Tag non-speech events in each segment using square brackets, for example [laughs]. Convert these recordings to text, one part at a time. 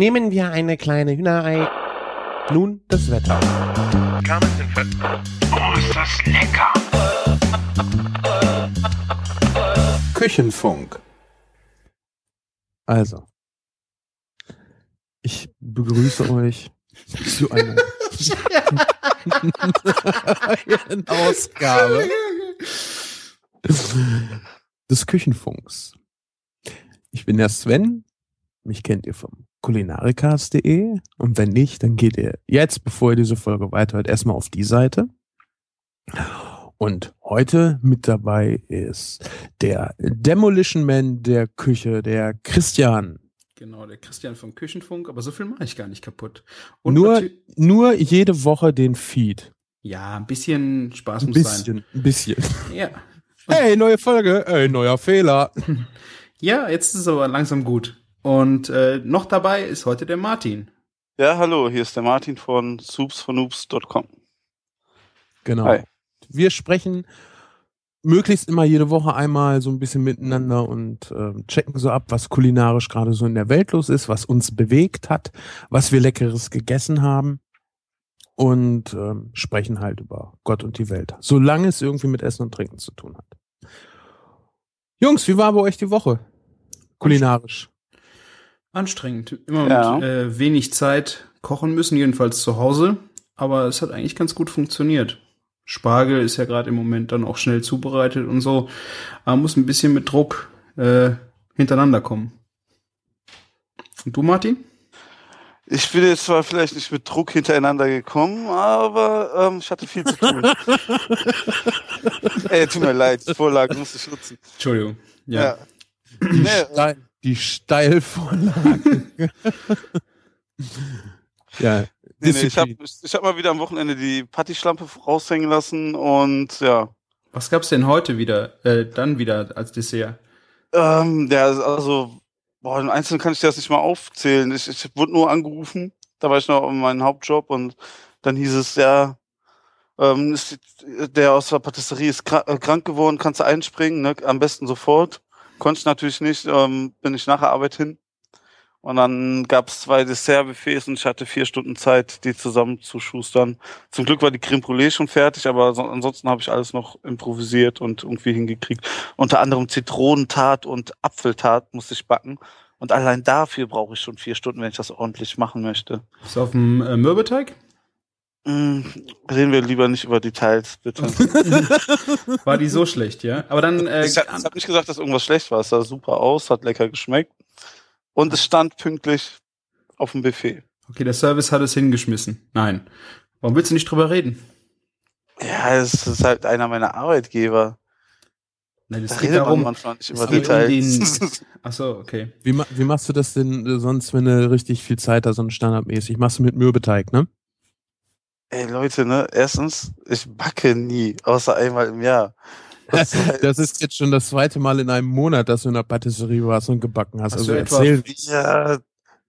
Nehmen wir eine kleine Hühnerei. Nun das Wetter. Oh, ist das lecker! Küchenfunk. Also, ich begrüße euch zu einer neuen [laughs] Ausgabe des Küchenfunks. Ich bin der Sven. Mich kennt ihr vom kulinarikas.de und wenn nicht, dann geht ihr jetzt, bevor ihr diese Folge weiterhört, erstmal auf die Seite. Und heute mit dabei ist der Demolition Man der Küche, der Christian. Genau, der Christian vom Küchenfunk, aber so viel mache ich gar nicht kaputt. Und Nur, nur jede Woche den Feed. ja, ein bisschen Spaß Ein muss bisschen, ein bisschen. sein. Ja. Hey, neue Folge, ey, neuer Fehler. [laughs] ja, jetzt ist es aber langsam gut. Und äh, noch dabei ist heute der Martin. Ja, hallo, hier ist der Martin von soupsfornoobs.com. Genau. Hi. Wir sprechen möglichst immer jede Woche einmal so ein bisschen miteinander und ähm, checken so ab, was kulinarisch gerade so in der Welt los ist, was uns bewegt hat, was wir leckeres gegessen haben und ähm, sprechen halt über Gott und die Welt, solange es irgendwie mit Essen und Trinken zu tun hat. Jungs, wie war bei euch die Woche? Kulinarisch. Anstrengend. Immer Ja. mit äh, wenig Zeit kochen müssen, jedenfalls zu Hause. Aber es hat eigentlich ganz gut funktioniert. Spargel ist ja gerade im Moment dann auch schnell zubereitet und so. Aber muss ein bisschen mit Druck äh, hintereinander kommen. Und du, Martin? Ich bin jetzt zwar vielleicht nicht mit Druck hintereinander gekommen, aber ähm, ich hatte viel zu tun. [laughs] Ey, tut mir leid, die Vorlage musste ich nutzen. Entschuldigung. Ja. Ja. Nee, Steil, die Steilvorlage. [laughs] ja, nee, nee, ich habe hab mal wieder am Wochenende die Patty-Schlampe raushängen lassen und ja. Was gab's denn heute wieder, äh, dann wieder als Dessert? Ähm, ja, also, boah, im Einzelnen kann ich das nicht mal aufzählen. Ich, ich wurde nur angerufen, da war ich noch in meinem Hauptjob und dann hieß es, ja, ähm, ist, der aus der Patisserie ist äh, krank geworden, kannst du einspringen, ne? am besten sofort. Konnte ich natürlich nicht, ähm, bin ich nach der Arbeit hin. Und dann gab es zwei Dessertbuffets und ich hatte vier Stunden Zeit, die zusammen zu schustern. Zum Glück war die Creme Brûlée schon fertig, aber so, ansonsten habe ich alles noch improvisiert und irgendwie hingekriegt. Unter anderem Zitronentat und Apfeltat musste ich backen. Und allein dafür brauche ich schon vier Stunden, wenn ich das ordentlich machen möchte. Ist auf dem äh, Mürbeteig? Mm, reden wir lieber nicht über Details, bitte. [laughs] War die so schlecht, ja? Aber dann, äh, ich habe hab nicht gesagt, dass irgendwas schlecht war. Es sah super aus, hat lecker geschmeckt. Und es stand pünktlich auf dem Buffet. okay, der Service hat es hingeschmissen. Nein. Warum willst du nicht drüber reden? Ja, es ist halt einer meiner Arbeitgeber. Nein, Da es geht redet man darum. manchmal nicht über geht um Details. [laughs] Ach so, okay. Wie, wie machst du das denn sonst, wenn du richtig viel Zeit hast und standardmäßig? Machst du mit Mürbeteig, ne? Ey, Leute, ne, erstens, ich backe nie, außer einmal im Jahr. [laughs] Das ist jetzt schon das zweite Mal in einem Monat, dass du in der Patisserie warst und gebacken hast. Hast also erzähl. Ja,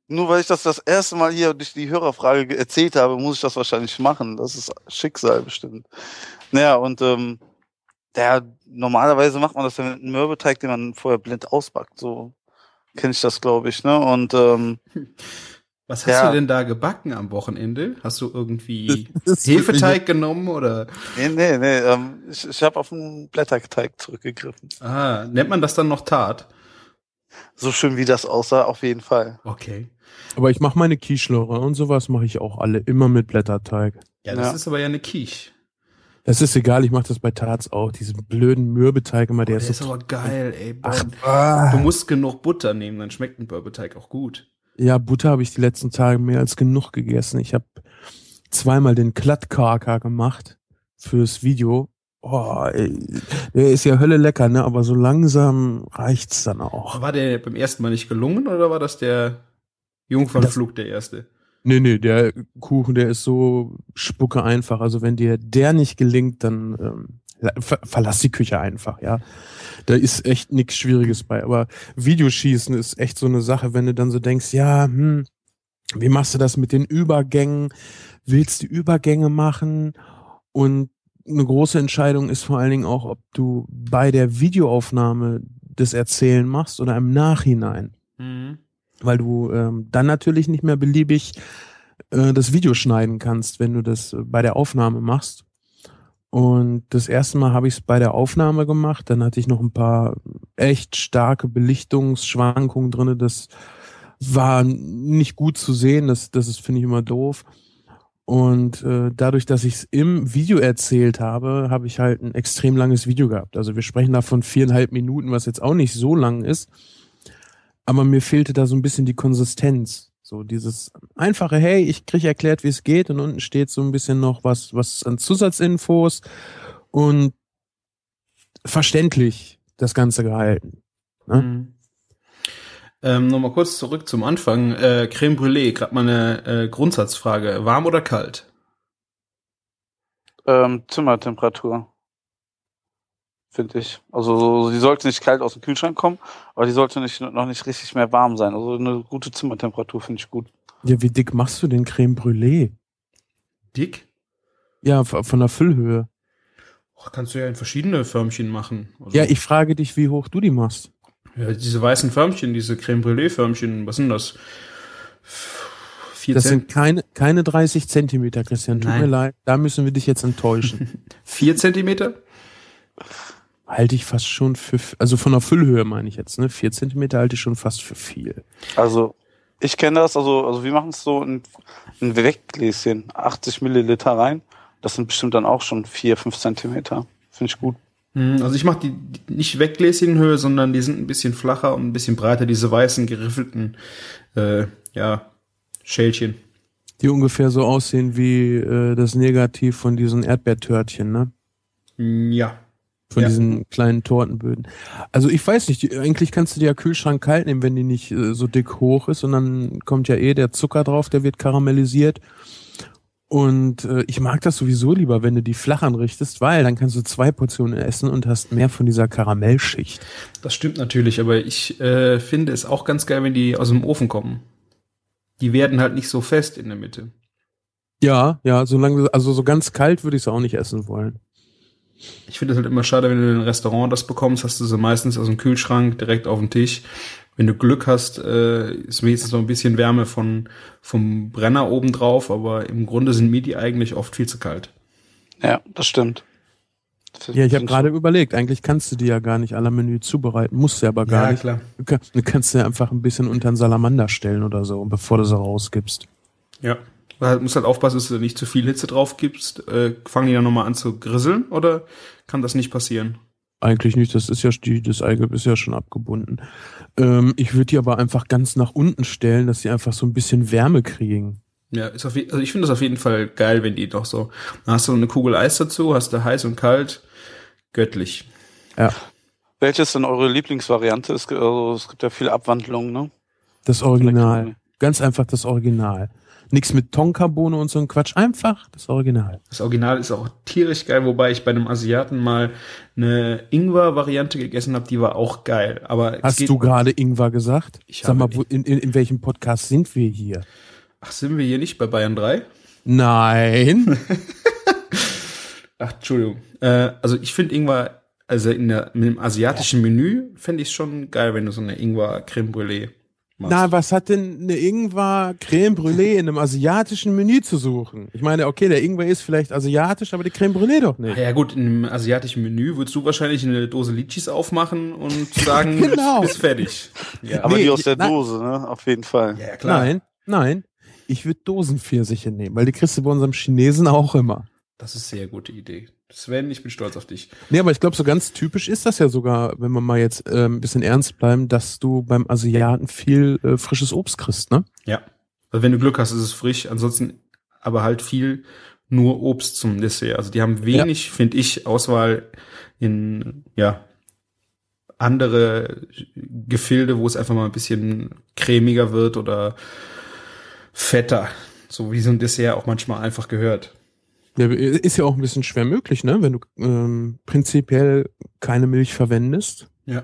nur weil ich das das erste Mal hier durch die Hörerfrage ge- erzählt habe, muss ich das wahrscheinlich machen. Das ist Schicksal bestimmt. Naja, und ähm, der, normalerweise macht man das ja mit einem Mürbeteig, den man vorher blind ausbackt. So kenne ich das, glaube ich. Ne? Und ähm, [laughs] Was hast Ja. du denn da gebacken am Wochenende? Hast du irgendwie Hefeteig genommen oder? nee, nee, nee, ähm, ich, ich habe auf den Blätterteig zurückgegriffen. Ah, nennt man das dann noch Tat? So schön wie das aussah, auf jeden Fall. Okay. Aber ich mache meine Quiche-Lore und sowas mache ich auch alle immer mit Blätterteig. Ja, das Ja. ist aber ja eine Quiche. Das ist egal, ich mache das bei Tarts auch. Diesen blöden Mürbeteig immer, der, Der ist ist so. aber geil, ey. Ach, du ah. musst genug Butter nehmen, dann schmeckt ein Burbeteig auch gut. Ja, Butter habe ich die letzten Tage mehr als genug gegessen. Ich habe zweimal den Klattkaka gemacht fürs Video. Oh, ey, der ist ja Hölle lecker, ne? Aber so langsam reicht's dann auch. War der beim ersten Mal nicht gelungen oder war das der Jungfernflug der erste? Nee, nee, der Kuchen, der ist so spucke einfach. Also wenn dir der nicht gelingt, dann ähm, ver verlass die Küche einfach, ja. Da ist echt nichts Schwieriges bei. Aber Videoschießen ist echt so eine Sache, wenn du dann so denkst, ja, hm, wie machst du das mit den Übergängen? Willst du Übergänge machen? Und eine große Entscheidung ist vor allen Dingen auch, ob du bei der Videoaufnahme das Erzählen machst oder im Nachhinein. Mhm. weil du ähm, dann natürlich nicht mehr beliebig äh, das Video schneiden kannst, wenn du das äh, bei der Aufnahme machst. Und das erste Mal habe ich es bei der Aufnahme gemacht. Dann hatte ich noch ein paar echt starke Belichtungsschwankungen drinne. Das war nicht gut zu sehen. Das, das ist finde ich immer doof. Und äh, dadurch, dass ich es im Video erzählt habe, habe ich halt ein extrem langes Video gehabt. Also wir sprechen da von viereinhalb Minuten, was jetzt auch nicht so lang ist. Aber mir fehlte da so ein bisschen die Konsistenz. So dieses einfache, hey, ich kriege erklärt, wie es geht und unten steht so ein bisschen noch was, was an Zusatzinfos und verständlich das Ganze gehalten. Ne? Mhm. Ähm, Nochmal kurz zurück zum Anfang. Äh, Creme Brûlée, gerade mal eine äh, Grundsatzfrage. Warm oder kalt? Ähm, Zimmertemperatur. Finde ich. Also sie sollte nicht kalt aus dem Kühlschrank kommen, aber die sollte nicht, noch nicht richtig mehr warm sein. Also eine gute Zimmertemperatur finde ich gut. Ja, wie dick machst du den Creme Brûlée? Dick? Ja, von der Füllhöhe. Och, kannst du ja in verschiedene Förmchen machen. Also, Ja, ich frage dich, wie hoch du die machst. ja, diese weißen Förmchen, diese Creme Brûlée Förmchen, was sind das? Vier Das Zent- sind keine, keine 30 Zentimeter, Christian. Tut Nein. mir leid. Da müssen wir dich jetzt enttäuschen. [laughs] vier Zentimeter? Halte ich fast schon für, also von der Füllhöhe meine ich jetzt, ne? Vier Zentimeter halte ich schon fast für viel. Also ich kenne das, also, also wir machen es so in ein Weggläschen, 80 Milliliter rein. Das sind bestimmt dann auch schon vier, fünf Zentimeter. Finde ich gut. Hm, Also ich mache die, die nicht Weggläschenhöhe, sondern die sind ein bisschen flacher und ein bisschen breiter, diese weißen geriffelten äh, ja, Schälchen. Die ungefähr so aussehen wie äh, das Negativ von diesen Erdbeertörtchen, ne? Hm, Ja. Von Ja. diesen kleinen Tortenböden. Also ich weiß nicht, eigentlich kannst du dir ja Kühlschrank kalt nehmen, wenn die nicht äh, so dick hoch ist und dann kommt ja eh der Zucker drauf, der wird karamellisiert. Und äh, ich mag das sowieso lieber, wenn du die flach anrichtest, weil dann kannst du zwei Portionen essen und hast mehr von dieser Karamellschicht. Das stimmt natürlich, aber ich äh, finde es auch ganz geil, wenn die aus dem Ofen kommen. Die werden halt nicht so fest in der Mitte. Ja, ja, solange, also so ganz kalt würde ich es auch nicht essen wollen. Ich finde es halt immer schade, wenn du in einem Restaurant das bekommst, hast du sie meistens aus dem Kühlschrank direkt auf dem Tisch. Wenn du Glück hast, äh, ist wenigstens noch ein bisschen Wärme von, vom Brenner oben drauf, aber im Grunde sind mir die eigentlich oft viel zu kalt. Ja, das stimmt. Das Ja, ich habe gerade überlegt, eigentlich kannst du die ja gar nicht à la Menü zubereiten, musst du aber gar nicht. klar. Du, kann, du kannst ja einfach ein bisschen unter einen Salamander stellen oder so, bevor du sie rausgibst. Ja. Du halt- musst halt aufpassen, dass du nicht zu viel Hitze drauf gibst. Äh, fangen die dann nochmal an zu grisseln oder kann das nicht passieren? Eigentlich nicht, das ist ja die, das Eigelb ist ja schon abgebunden. Ähm, ich würde die aber einfach ganz nach unten stellen, dass sie einfach so ein bisschen Wärme kriegen. Ja, ist auf, also ich finde das auf jeden Fall geil, wenn die doch so. Dann hast du eine Kugel Eis dazu, hast du heiß und kalt, göttlich. Ja, Welche ist denn eure Lieblingsvariante? Es gibt, also, es gibt ja viele Abwandlungen, ne? das Original. Ganz einfach das Original. Nix mit Tonkabohne und so ein Quatsch, einfach das Original. Das Original ist auch tierisch geil, wobei ich bei einem Asiaten mal eine Ingwer-Variante gegessen habe, die war auch geil. Aber es Hast du gerade Ingwer gesagt? Ich Sag mal, wo, in, in, in welchem Podcast sind wir hier? Ach, sind wir hier nicht bei Bayern 3? Nein. [laughs] Ach, Entschuldigung. Äh, also ich finde Ingwer, also in der, mit dem asiatischen Menü fände ich schon geil, wenn du so eine Ingwer-Creme Brûlée machst. Na, was hat denn eine Ingwer Creme Brûlée in einem asiatischen Menü zu suchen? Ich meine, okay, der Ingwer ist vielleicht asiatisch, aber die Creme Brûlée doch nicht. Ja gut, im asiatischen Menü würdest du wahrscheinlich eine Dose Litchis aufmachen und sagen, [laughs] Genau. ist, fertig. Ja, Aber Nee, die aus der nein. Dose, ne? Auf jeden Fall. ja, ja, klar. Nein, nein. Ich würde Dosenpfirsiche nehmen, weil die kriegst du bei unserem Chinesen auch immer. Das ist eine sehr gute Idee. Sven, ich bin stolz auf dich. Nee, aber ich glaube, so ganz typisch ist das ja sogar, wenn wir mal jetzt äh, ein bisschen ernst bleiben, dass du beim Asiaten viel äh, frisches Obst kriegst, ne? Ja. Also wenn du Glück hast, ist es frisch. Ansonsten aber halt viel nur Obst zum Dessert. Also die haben wenig, finde ich, Auswahl in, ja, andere Gefilde, wo es einfach mal ein bisschen cremiger wird oder fetter. So wie so ein Dessert auch manchmal einfach gehört. Ja, ist ja auch ein bisschen schwer möglich, ne? Wenn du ähm, prinzipiell keine Milch verwendest. Ja.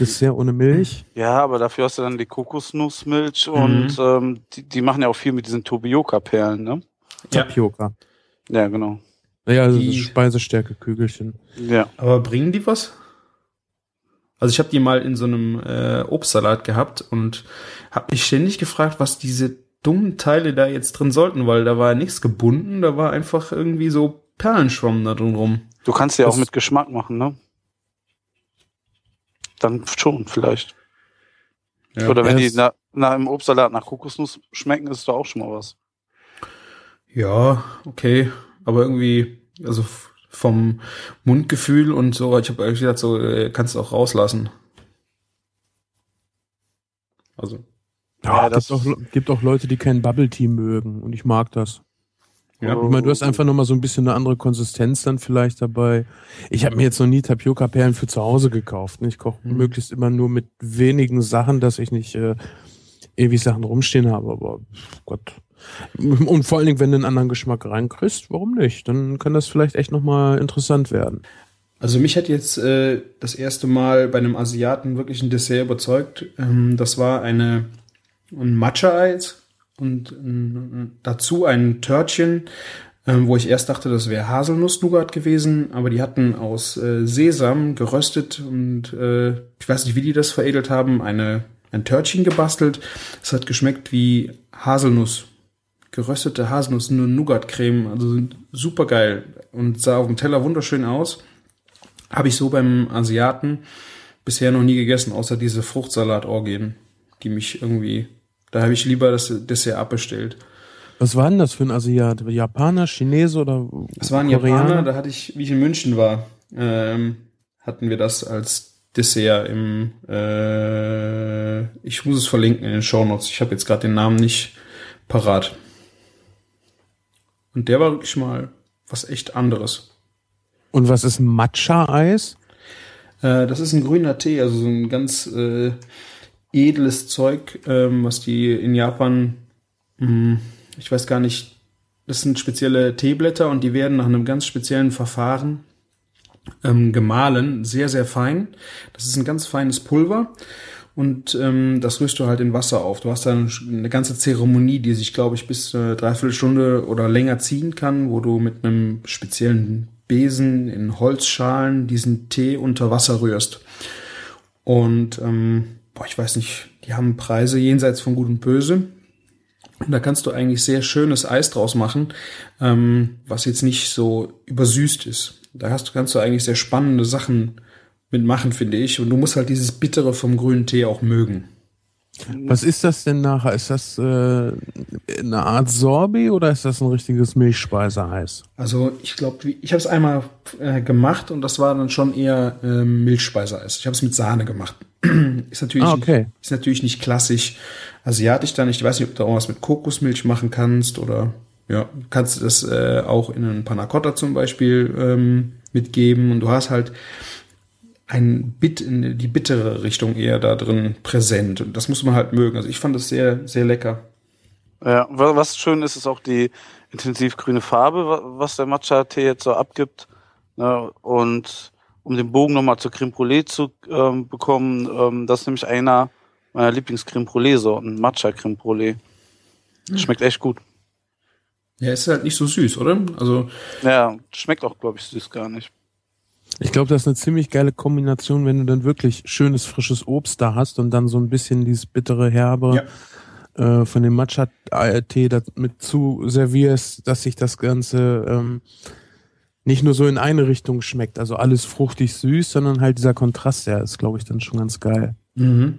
Dessert ohne Milch. Ja, aber dafür hast du dann die Kokosnussmilch und ähm, die, die machen ja auch viel mit diesen Tobioka-Perlen, ne? Ja. Tapioca. Ja, genau. Naja, also Die- Speisestärke-Kügelchen. Ja. Aber bringen die was? Also ich habe die mal in so einem äh, Obstsalat gehabt und habe mich ständig gefragt, was diese dummen Teile da jetzt drin sollten, weil da war ja nichts gebunden, da war einfach irgendwie so Perlenschwamm da drin rum. Du kannst ja Das- auch mit Geschmack machen, ne? Dann schon, vielleicht. Ja. Oder wenn die das- na, nach im Obstsalat nach Kokosnuss schmecken, ist doch auch schon mal was. Ja, okay, aber irgendwie, also vom Mundgefühl und so, ich habe eigentlich gedacht, so äh, kannst du auch rauslassen. Also, Ja, Ja, das- gibt, auch, gibt auch Leute, die kein Bubble Tea mögen und ich mag das. ja. Ich meine, du hast einfach nochmal so ein bisschen eine andere Konsistenz dann vielleicht dabei. Ich habe mir jetzt noch nie Tapioca-Perlen für zu Hause gekauft. ne? Ich koche Mhm. möglichst immer nur mit wenigen Sachen, dass ich nicht äh, ewig Sachen rumstehen habe. Aber Gott. Und vor allen Dingen, wenn du einen anderen Geschmack reinkriegst, warum nicht? Dann kann das vielleicht echt nochmal interessant werden. Also mich hat jetzt äh, das erste Mal bei einem Asiaten wirklich ein Dessert überzeugt. Ähm, das war eine ein Matcha-Eis und dazu ein Törtchen, ähm, wo ich erst dachte, das wäre Haselnuss-Nougat gewesen, aber die hatten aus äh, Sesam geröstet und äh, ich weiß nicht, wie die das veredelt haben, eine ein Törtchen gebastelt. Es hat geschmeckt wie Haselnuss. Geröstete Haselnuss, nur Nougat-Creme, also super geil und sah auf dem Teller wunderschön aus. Habe ich so beim Asiaten bisher noch nie gegessen, außer diese Fruchtsalat-Orgien, die mich irgendwie, da habe ich lieber das Dessert abbestellt. Was war denn das für ein Asiat? Japaner, Chinese oder Es war ein Koreaner? Japaner, da hatte ich, wie ich in München war, ähm, hatten wir das als Dessert im, äh, ich muss es verlinken in den Shownotes. Ich habe jetzt gerade den Namen nicht parat. Und der war wirklich mal was echt anderes. Und was ist Matcha-Eis? Äh, das ist ein grüner Tee, also so ein ganz äh, edles Zeug, ähm, was die in Japan, mh, ich weiß gar nicht, das sind spezielle Teeblätter und die werden nach einem ganz speziellen Verfahren ähm, gemahlen, sehr, sehr fein. Das ist ein ganz feines Pulver und ähm, das rührst du halt in Wasser auf. Du hast dann eine ganze Zeremonie, die sich, glaube ich, bis äh, dreiviertel Stunde oder länger ziehen kann, wo du mit einem speziellen Besen in Holzschalen diesen Tee unter Wasser rührst. Und ähm, boah, ich weiß nicht, die haben Preise jenseits von Gut und Böse. Und da kannst du eigentlich sehr schönes Eis draus machen, ähm, was jetzt nicht so übersüßt ist. Da hast kannst du eigentlich sehr spannende Sachen mitmachen, finde ich. Und du musst halt dieses Bittere vom grünen Tee auch mögen. Was ist das denn nachher? Ist das äh, eine Art Sorbet oder ist das ein richtiges Milchspeiseeis? Also ich glaube, ich habe es einmal äh, gemacht und das war dann schon eher äh, Milchspeiseeis. Ich habe es mit Sahne gemacht. [clears throat] ist natürlich Ah, okay. nicht, ist natürlich nicht klassisch asiatisch dann. Ich weiß nicht, ob du auch was mit Kokosmilch machen kannst oder ja, kannst du das äh, auch in einen Panna Cotta zum Beispiel ähm, mitgeben und du hast halt ein Bit in die bittere Richtung eher da drin präsent und das muss man halt mögen. Also ich fand das sehr sehr lecker. Ja, wa- was schön ist, ist auch die intensiv grüne Farbe, wa- was der Matcha-Tee jetzt so abgibt. Ne? Und um den Bogen nochmal zur Creme Brûlée zu ähm, bekommen, ähm, das ist nämlich einer meiner Lieblings-Creme Brûlée-Sorten, Matcha-Creme Brûlée. Schmeckt echt gut. Ja, ist halt nicht so süß, oder? Also Ja, schmeckt auch, glaube ich, süß gar nicht. Ich glaube, das ist eine ziemlich geile Kombination, wenn du dann wirklich schönes, frisches Obst da hast und dann so ein bisschen dieses bittere Herbe äh, von dem Matcha-Tee damit zu servierst, dass sich das Ganze ähm, nicht nur so in eine Richtung schmeckt, also alles fruchtig süß, sondern halt dieser Kontrast, der ist, glaube ich, dann schon ganz geil. Mhm.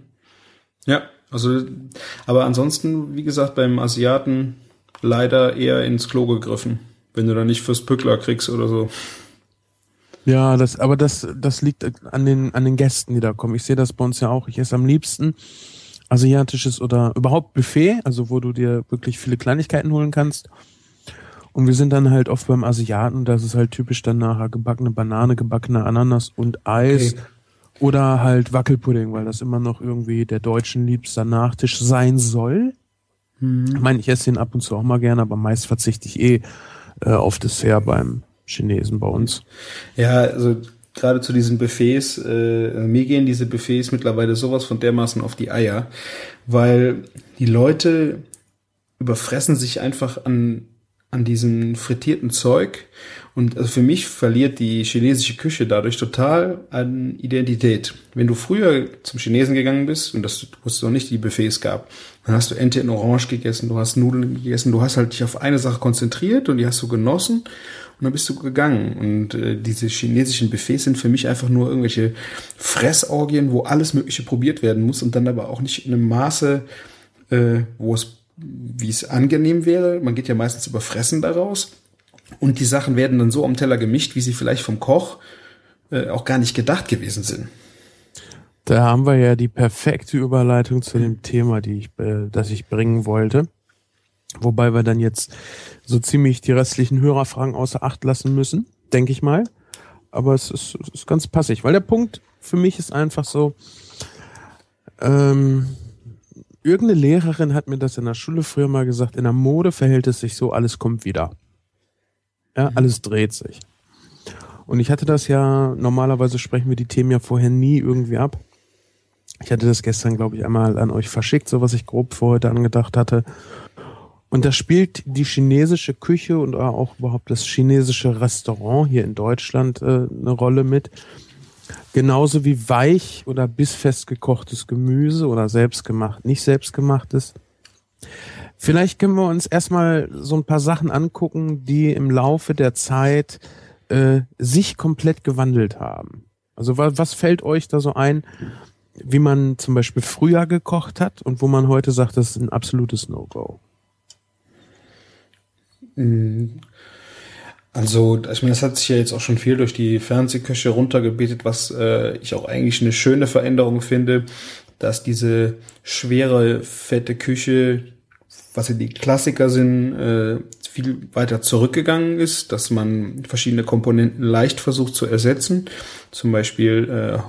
Ja, also, aber ansonsten, wie gesagt, beim Asiaten leider eher ins Klo gegriffen, wenn du da nicht fürs Pückler kriegst oder so. Ja, das, aber das, das liegt an den, an den Gästen, die da kommen. Ich sehe das bei uns ja auch. Ich esse am liebsten asiatisches oder überhaupt Buffet, also wo du dir wirklich viele Kleinigkeiten holen kannst. Und wir sind dann halt oft beim Asiaten, das ist halt typisch dann nachher gebackene Banane, gebackene Ananas und Eis. Okay. Oder halt Wackelpudding, weil das immer noch irgendwie der deutschen liebster Nachtisch sein soll. Ich meine, ich esse den ab und zu auch mal gerne, aber meist verzichte ich eh äh, auf Dessert beim Chinesen bei uns. Ja, also gerade zu diesen Buffets, äh, mir gehen diese Buffets mittlerweile sowas von dermaßen auf die Eier, weil die Leute überfressen sich einfach an an diesem frittierten Zeug. Und also für mich verliert die chinesische Küche dadurch total an Identität. Wenn du früher zum Chinesen gegangen bist und das du wusstest noch nicht die Buffets gab, dann hast du Ente in Orange gegessen, du hast Nudeln gegessen, du hast halt dich auf eine Sache konzentriert und die hast du genossen und dann bist du gegangen. Und äh, diese chinesischen Buffets sind für mich einfach nur irgendwelche Fressorgien, wo alles Mögliche probiert werden muss und dann aber auch nicht in einem Maße, äh, wo es wie es angenehm wäre. Man geht ja meistens über Fressen daraus. Und die Sachen werden dann so am Teller gemischt, wie sie vielleicht vom Koch äh, auch gar nicht gedacht gewesen sind. Da haben wir ja die perfekte Überleitung zu dem Thema, die ich, äh, das ich bringen wollte. Wobei wir dann jetzt so ziemlich die restlichen Hörerfragen außer Acht lassen müssen, denke ich mal. Aber es ist, es ist ganz passig, weil der Punkt für mich ist einfach so, ähm, irgendeine Lehrerin hat mir das in der Schule früher mal gesagt, in der Mode verhält es sich so, alles kommt wieder. Ja, mhm. alles dreht sich. Und ich hatte das ja, normalerweise sprechen wir die Themen ja vorher nie irgendwie ab. Ich hatte das gestern, glaube ich, einmal an euch verschickt, so was ich grob für heute angedacht hatte. Und da spielt die chinesische Küche und auch überhaupt das chinesische Restaurant hier in Deutschland äh, eine Rolle mit. Genauso wie weich oder bissfest gekochtes Gemüse oder selbstgemacht, nicht selbstgemachtes. Vielleicht können wir uns erstmal so ein paar Sachen angucken, die im Laufe der Zeit äh, sich komplett gewandelt haben. Also was, was fällt euch da so ein, wie man zum Beispiel früher gekocht hat und wo man heute sagt, das ist ein absolutes No-Go? Mhm. Also, ich meine, das hat sich ja jetzt auch schon viel durch die Fernsehköche runtergebetet, was äh, ich auch eigentlich eine schöne Veränderung finde, dass diese schwere, fette Küche, was ja die Klassiker sind, äh, viel weiter zurückgegangen ist, dass man verschiedene Komponenten leicht versucht zu ersetzen. Zum Beispiel äh,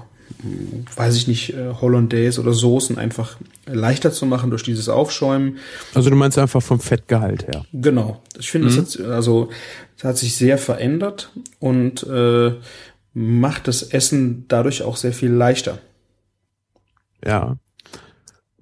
weiß ich nicht, äh, Hollandaise oder Soßen einfach leichter zu machen durch dieses Aufschäumen. Also du meinst einfach vom Fettgehalt her. Genau. Ich finde, mhm. das hat, also, das hat sich sehr verändert und äh, macht das Essen dadurch auch sehr viel leichter. Ja.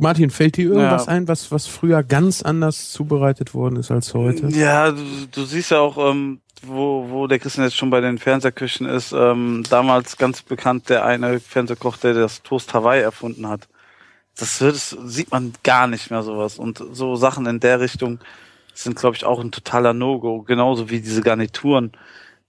Martin, fällt dir irgendwas ja. ein, was, was früher ganz anders zubereitet worden ist als heute? Ja, du, du siehst ja auch, ähm, wo, wo der Christian jetzt schon bei den Fernsehküchen ist, ähm, damals ganz bekannt der eine Fernsehkoch, der das Toast Hawaii erfunden hat. Das, wird, das sieht man gar nicht mehr sowas. Und so Sachen in der Richtung sind, glaube ich, auch ein totaler No-Go. Genauso wie diese Garnituren,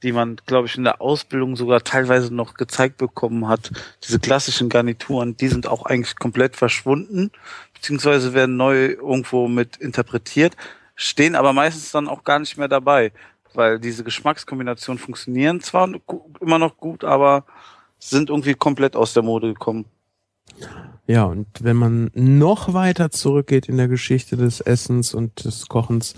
die man, glaube ich, in der Ausbildung sogar teilweise noch gezeigt bekommen hat. Diese klassischen Garnituren, die sind auch eigentlich komplett verschwunden, beziehungsweise werden neu irgendwo mit interpretiert, stehen aber meistens dann auch gar nicht mehr dabei weil diese Geschmackskombinationen funktionieren zwar immer noch gut, aber sind irgendwie komplett aus der Mode gekommen. Ja, und wenn man noch weiter zurückgeht in der Geschichte des Essens und des Kochens,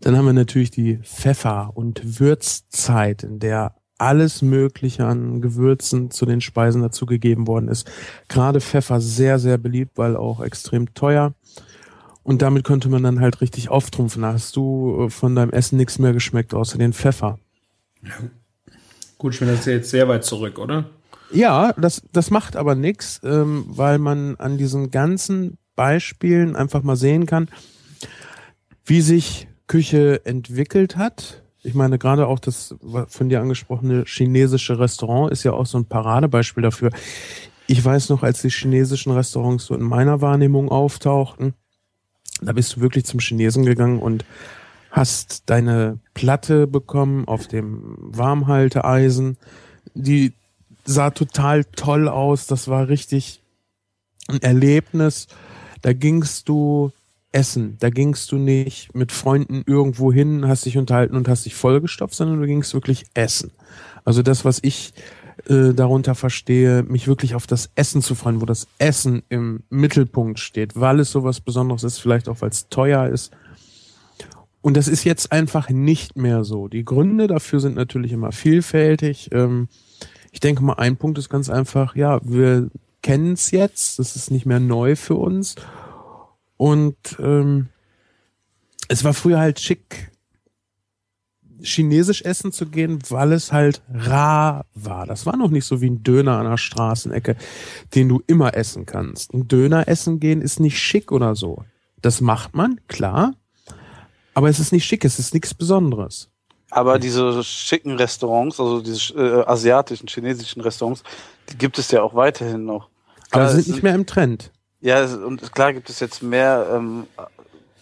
dann haben wir natürlich die Pfeffer- und Würzzeit, in der alles Mögliche an Gewürzen zu den Speisen dazugegeben worden ist. Gerade Pfeffer sehr, sehr beliebt, weil auch extrem teuer. Und damit konnte man dann halt richtig auftrumpfen. Da hast du äh, von deinem Essen nichts mehr geschmeckt, außer den Pfeffer. Ja. Gut, ich bin das jetzt sehr weit zurück, oder? Ja, das, das macht aber nichts, ähm, weil man an diesen ganzen Beispielen einfach mal sehen kann, wie sich Küche entwickelt hat. Ich meine, gerade auch das von dir angesprochene chinesische Restaurant ist ja auch so ein Paradebeispiel dafür. Ich weiß noch, als die chinesischen Restaurants so in meiner Wahrnehmung auftauchten, da bist du wirklich zum Chinesen gegangen und hast deine Platte bekommen auf dem Warmhalteeisen. Die sah total toll aus. Das war richtig ein Erlebnis. Da gingst du essen. Da gingst du nicht mit Freunden irgendwo hin, hast dich unterhalten und hast dich vollgestopft, sondern du gingst wirklich essen. Also das, was ich äh, darunter verstehe, mich wirklich auf das Essen zu freuen, wo das Essen im Mittelpunkt steht, weil es sowas Besonderes ist, vielleicht auch weil es teuer ist. Und das ist jetzt einfach nicht mehr so. Die Gründe dafür sind natürlich immer vielfältig. Ähm, ich denke mal, ein Punkt ist ganz einfach, ja, wir kennen es jetzt, das ist nicht mehr neu für uns. Und ähm, es war früher halt schick, chinesisch essen zu gehen, weil es halt rar war. Das war noch nicht so wie ein Döner an der Straßenecke, den du immer essen kannst. Ein Döner essen gehen ist nicht schick oder so. Das macht man, klar. Aber es ist nicht schick, es ist nichts Besonderes. Aber diese schicken Restaurants, also diese äh, asiatischen, chinesischen Restaurants, die gibt es ja auch weiterhin noch. Aber sind nicht mehr im Trend. Ja, und klar gibt es jetzt mehr ähm,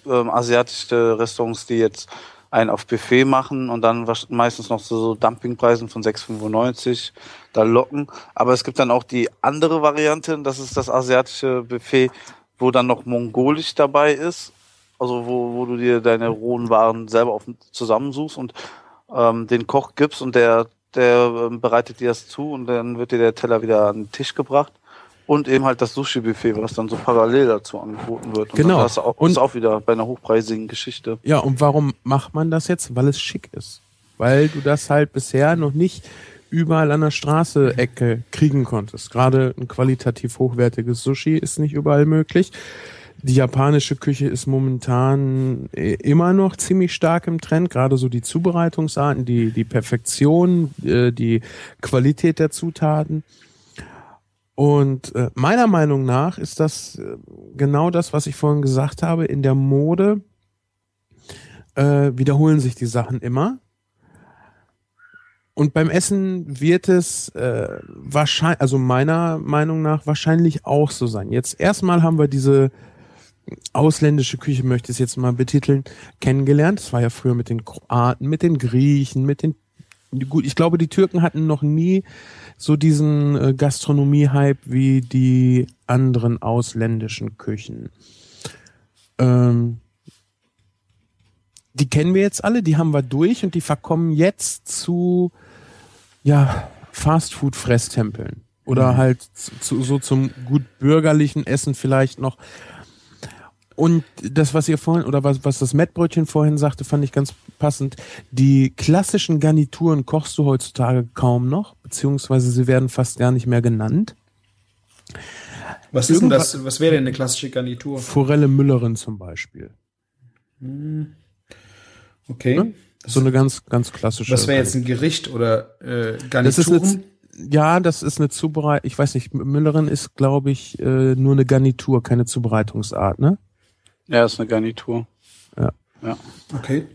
ähm, asiatische Restaurants, die jetzt einen auf Buffet machen und dann meistens noch so Dumpingpreisen von 6,95 da locken. Aber es gibt dann auch die andere Variante, das ist das asiatische Buffet, wo dann noch mongolisch dabei ist. Also wo, wo du dir deine rohen Waren selber auf, zusammensuchst und ähm, den Koch gibst und der, der ähm, bereitet dir das zu und dann wird dir der Teller wieder an den Tisch gebracht. Und eben halt das Sushi-Buffet, was dann so parallel dazu angeboten wird. Und genau. Das auch, ist auch wieder bei einer hochpreisigen Geschichte. Ja, und warum macht man das jetzt? Weil es schick ist. Weil du das halt bisher noch nicht überall an der Straße Ecke kriegen konntest. Gerade ein qualitativ hochwertiges Sushi ist nicht überall möglich. Die japanische Küche ist momentan äh, immer noch ziemlich stark im Trend, gerade so die Zubereitungsarten, die, die Perfektion, äh, die Qualität der Zutaten. Und äh, meiner Meinung nach ist das genau das, was ich vorhin gesagt habe. In der Mode wiederholen sich die Sachen immer. Und beim Essen wird es äh, wahrscheinlich, also meiner Meinung nach wahrscheinlich auch so sein. Jetzt erstmal haben wir diese ausländische Küche, möchte ich es jetzt mal betiteln, kennengelernt. Das war ja früher mit den Kroaten, mit den Griechen, mit den gut, ich glaube, die Türken hatten noch nie so diesen äh, Gastronomie-Hype wie die anderen ausländischen Küchen. Ähm, die kennen wir jetzt alle, die haben wir durch und die verkommen jetzt zu ja Fastfood-Fresstempeln oder mhm. halt zu, so zum gut bürgerlichen Essen vielleicht noch und das, was ihr vorhin, oder was, was das Mettbrötchen vorhin sagte, fand ich ganz passend. Die klassischen Garnituren kochst du heutzutage kaum noch, beziehungsweise sie werden fast gar nicht mehr genannt. Was ist denn das, was wäre denn eine klassische Garnitur? Forelle Müllerin zum Beispiel. Hm. Okay. Ne? So eine ganz, ganz klassische. Was wäre jetzt ein Gericht oder äh, Garnituren? ja, das ist eine Zubereitung. Ich weiß nicht, Müllerin ist, glaube ich, äh, nur eine Garnitur, keine Zubereitungsart, ne? Ja, ist eine Garnitur. Ja. Ja. Okay.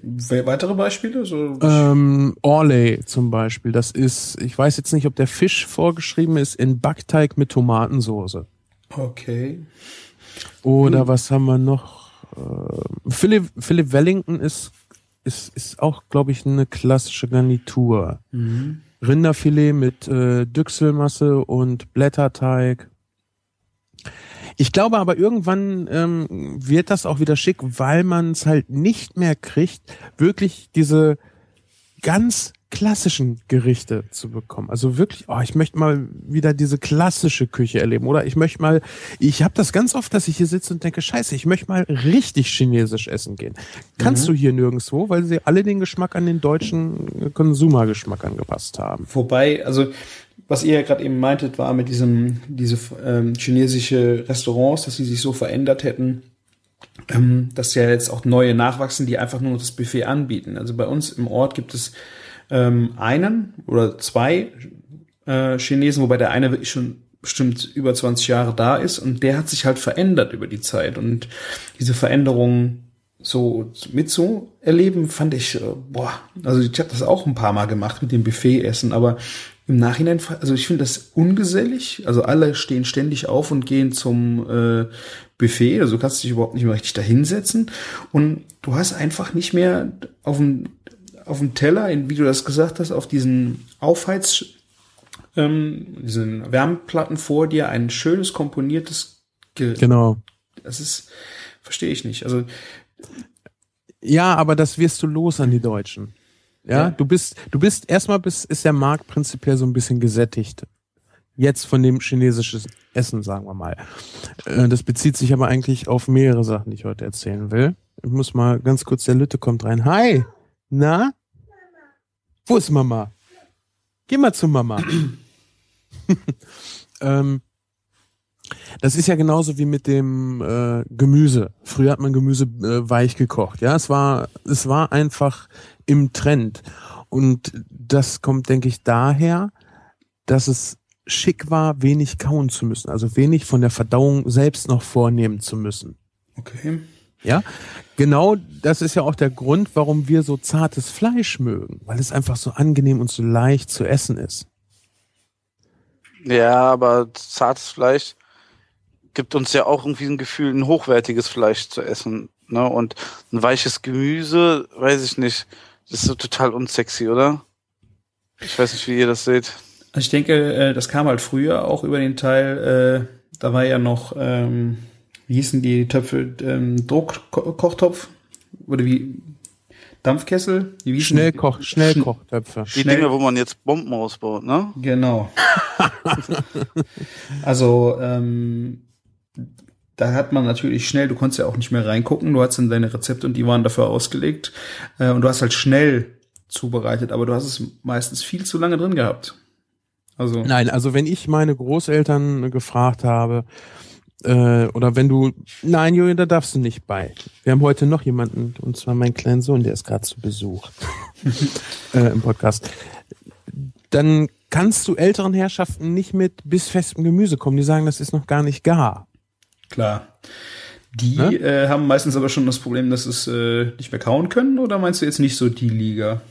Weitere Beispiele? So ähm, Orley zum Beispiel. Das ist, ich weiß jetzt nicht, ob der Fisch vorgeschrieben ist, in Backteig mit Tomatensoße. Okay. Oder hm. was haben wir noch? Äh, Philip, Philip Wellington ist, ist, ist auch, glaube ich, eine klassische Garnitur. Mhm. Rinderfilet mit äh, Düchselmasse und Blätterteig. Ich glaube aber irgendwann ähm, wird das auch wieder schick, weil man es halt nicht mehr kriegt, wirklich diese ganz klassischen Gerichte zu bekommen. Also wirklich, oh, ich möchte mal wieder diese klassische Küche erleben. Oder ich möchte mal, ich habe das ganz oft, dass ich hier sitze und denke, scheiße, ich möchte mal richtig chinesisch essen gehen. Kannst mhm. du hier nirgendwo, weil sie alle den Geschmack an den deutschen Konsumergeschmack angepasst haben. Wobei, also was ihr ja gerade eben meintet, war mit diesem, diese ähm, chinesische Restaurants, dass sie sich so verändert hätten, ähm, dass ja jetzt auch neue nachwachsen, die einfach nur noch das Buffet anbieten. Also bei uns im Ort gibt es ähm, einen oder zwei äh, Chinesen, wobei der eine wirklich schon bestimmt über 20 Jahre da ist und der hat sich halt verändert über die Zeit und diese Veränderung so mit so erleben fand ich äh, boah also ich habe das auch ein paar Mal gemacht mit dem Buffet essen aber im Nachhinein, also ich finde das ungesellig. Also alle stehen ständig auf und gehen zum äh, Buffet. Also du kannst dich überhaupt nicht mehr richtig dahinsetzen. Und du hast einfach nicht mehr auf dem, auf dem Teller, wie du das gesagt hast, auf diesen Aufheiz, ähm, diesen Wärmeplatten vor dir ein schönes komponiertes Ge Genau. Das ist, verstehe ich nicht. Also ja, aber das wirst du los an die Deutschen. Ja, ja, du bist, du bist, erstmal bist, ist der Markt prinzipiell so ein bisschen gesättigt. Jetzt von dem chinesischen Essen, sagen wir mal. Äh, das bezieht sich aber eigentlich auf mehrere Sachen, die ich heute erzählen will. Ich muss mal ganz kurz, der Lütte kommt rein. Hi! Na? Wo ist Mama? Geh mal zu Mama. [clears throat] ähm, das ist ja genauso wie mit dem äh, Gemüse. Früher hat man Gemüse äh, weich gekocht. Ja, es war, es war einfach im Trend. Und das kommt, denke ich, daher, dass es schick war, wenig kauen zu müssen. Also wenig von der Verdauung selbst noch vornehmen zu müssen. Okay. Ja, genau das ist ja auch der Grund, warum wir so zartes Fleisch mögen, weil es einfach so angenehm und so leicht zu essen ist. Ja, aber zartes Fleisch gibt uns ja auch irgendwie ein Gefühl, ein hochwertiges Fleisch zu essen. Ne? Und ein weiches Gemüse, weiß ich nicht, das ist so total unsexy, oder? Ich weiß nicht, wie ihr das seht. Also ich denke, äh, das kam halt früher auch über den Teil, äh, da war ja noch, ähm, wie hießen die Töpfe, ähm, Druckkochtopf? Oder wie, Dampfkessel? Wie Schnellkoch, Schnellkochtöpfe. Die Schnell Dinge, wo man jetzt Bomben ausbaut, ne? Genau. [laughs] also, ähm, da hat man natürlich schnell, du konntest ja auch nicht mehr reingucken, du hattest dann deine Rezepte und die waren dafür ausgelegt. Äh, und du hast halt schnell zubereitet, aber du hast es meistens viel zu lange drin gehabt. Also. Nein, also wenn ich meine Großeltern gefragt habe, äh, oder wenn du, nein, Julian, da darfst du nicht bei. Wir haben heute noch jemanden, und zwar meinen kleinen Sohn, der ist gerade zu Besuch [laughs] äh, im Podcast. Dann kannst du älteren Herrschaften nicht mit bissfestem Gemüse kommen. Die sagen, das ist noch gar nicht gar. Klar. Die ne? äh, haben meistens aber schon das Problem, dass es äh, nicht mehr kauen können, oder meinst du jetzt nicht so die Liga?